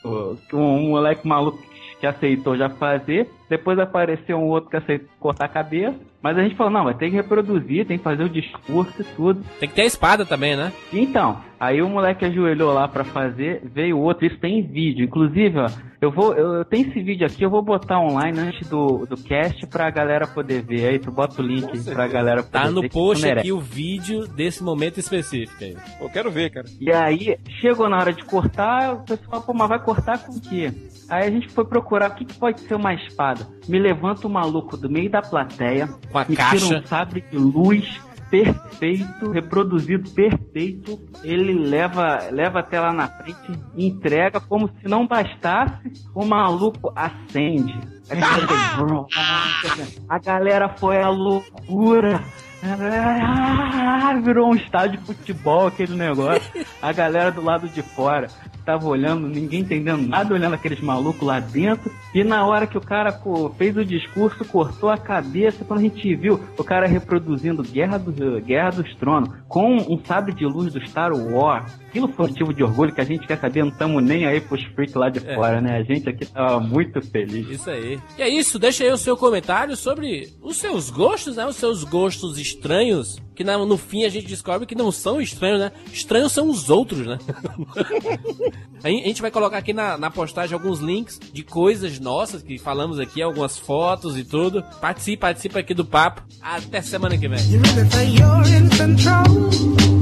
S6: Um moleque maluco que aceitou já fazer. Depois apareceu um outro que aceitou cortar a cabeça. Mas a gente falou, não, vai ter que reproduzir, tem que fazer o discurso e tudo.
S3: Tem que ter a espada também, né?
S6: Então, aí o moleque ajoelhou lá pra fazer, veio outro, isso tem vídeo. Inclusive, ó, eu vou, eu, eu tenho esse vídeo aqui, eu vou botar online antes do, do cast pra galera poder ver. Aí tu bota o link pra galera poder
S3: Tá
S6: ver.
S3: no
S6: que
S3: post aqui o vídeo desse momento específico aí.
S4: Eu quero ver, cara.
S6: E aí, chegou na hora de cortar, o pessoal, pô, mas vai cortar com o quê? Aí a gente foi procurar o que, que pode ser uma espada. Me levanta o maluco do meio da plateia,
S3: Com a
S6: me
S3: caixa.
S6: tira um sabre de luz perfeito, reproduzido perfeito. Ele leva, leva até lá na frente e entrega como se não bastasse, o maluco acende. Fica- A galera foi a loucura. Ah, virou um estádio de futebol aquele negócio. A galera do lado de fora tava olhando, ninguém entendendo nada, olhando aqueles malucos lá dentro. E na hora que o cara co- fez o discurso, cortou a cabeça, quando a gente viu o cara reproduzindo Guerra, do, Guerra dos Tronos com um sabre de luz do Star Wars. Aquilo foi motivo de orgulho que a gente quer saber, não estamos nem aí pros freaks lá de fora, né? A gente aqui tava muito feliz.
S3: Isso aí. E é isso, deixa aí o seu comentário sobre os seus gostos, né? Os seus gostos estranhos, que na- no fim a gente descobre que não são estranhos, né? Estranhos são os outros, né? a gen- a gente vai colocar aqui na, na postagem alguns links de coisas nossas que falamos aqui, algumas fotos e tudo. Participe, participe aqui do papo. Até semana que vem.
S2: You really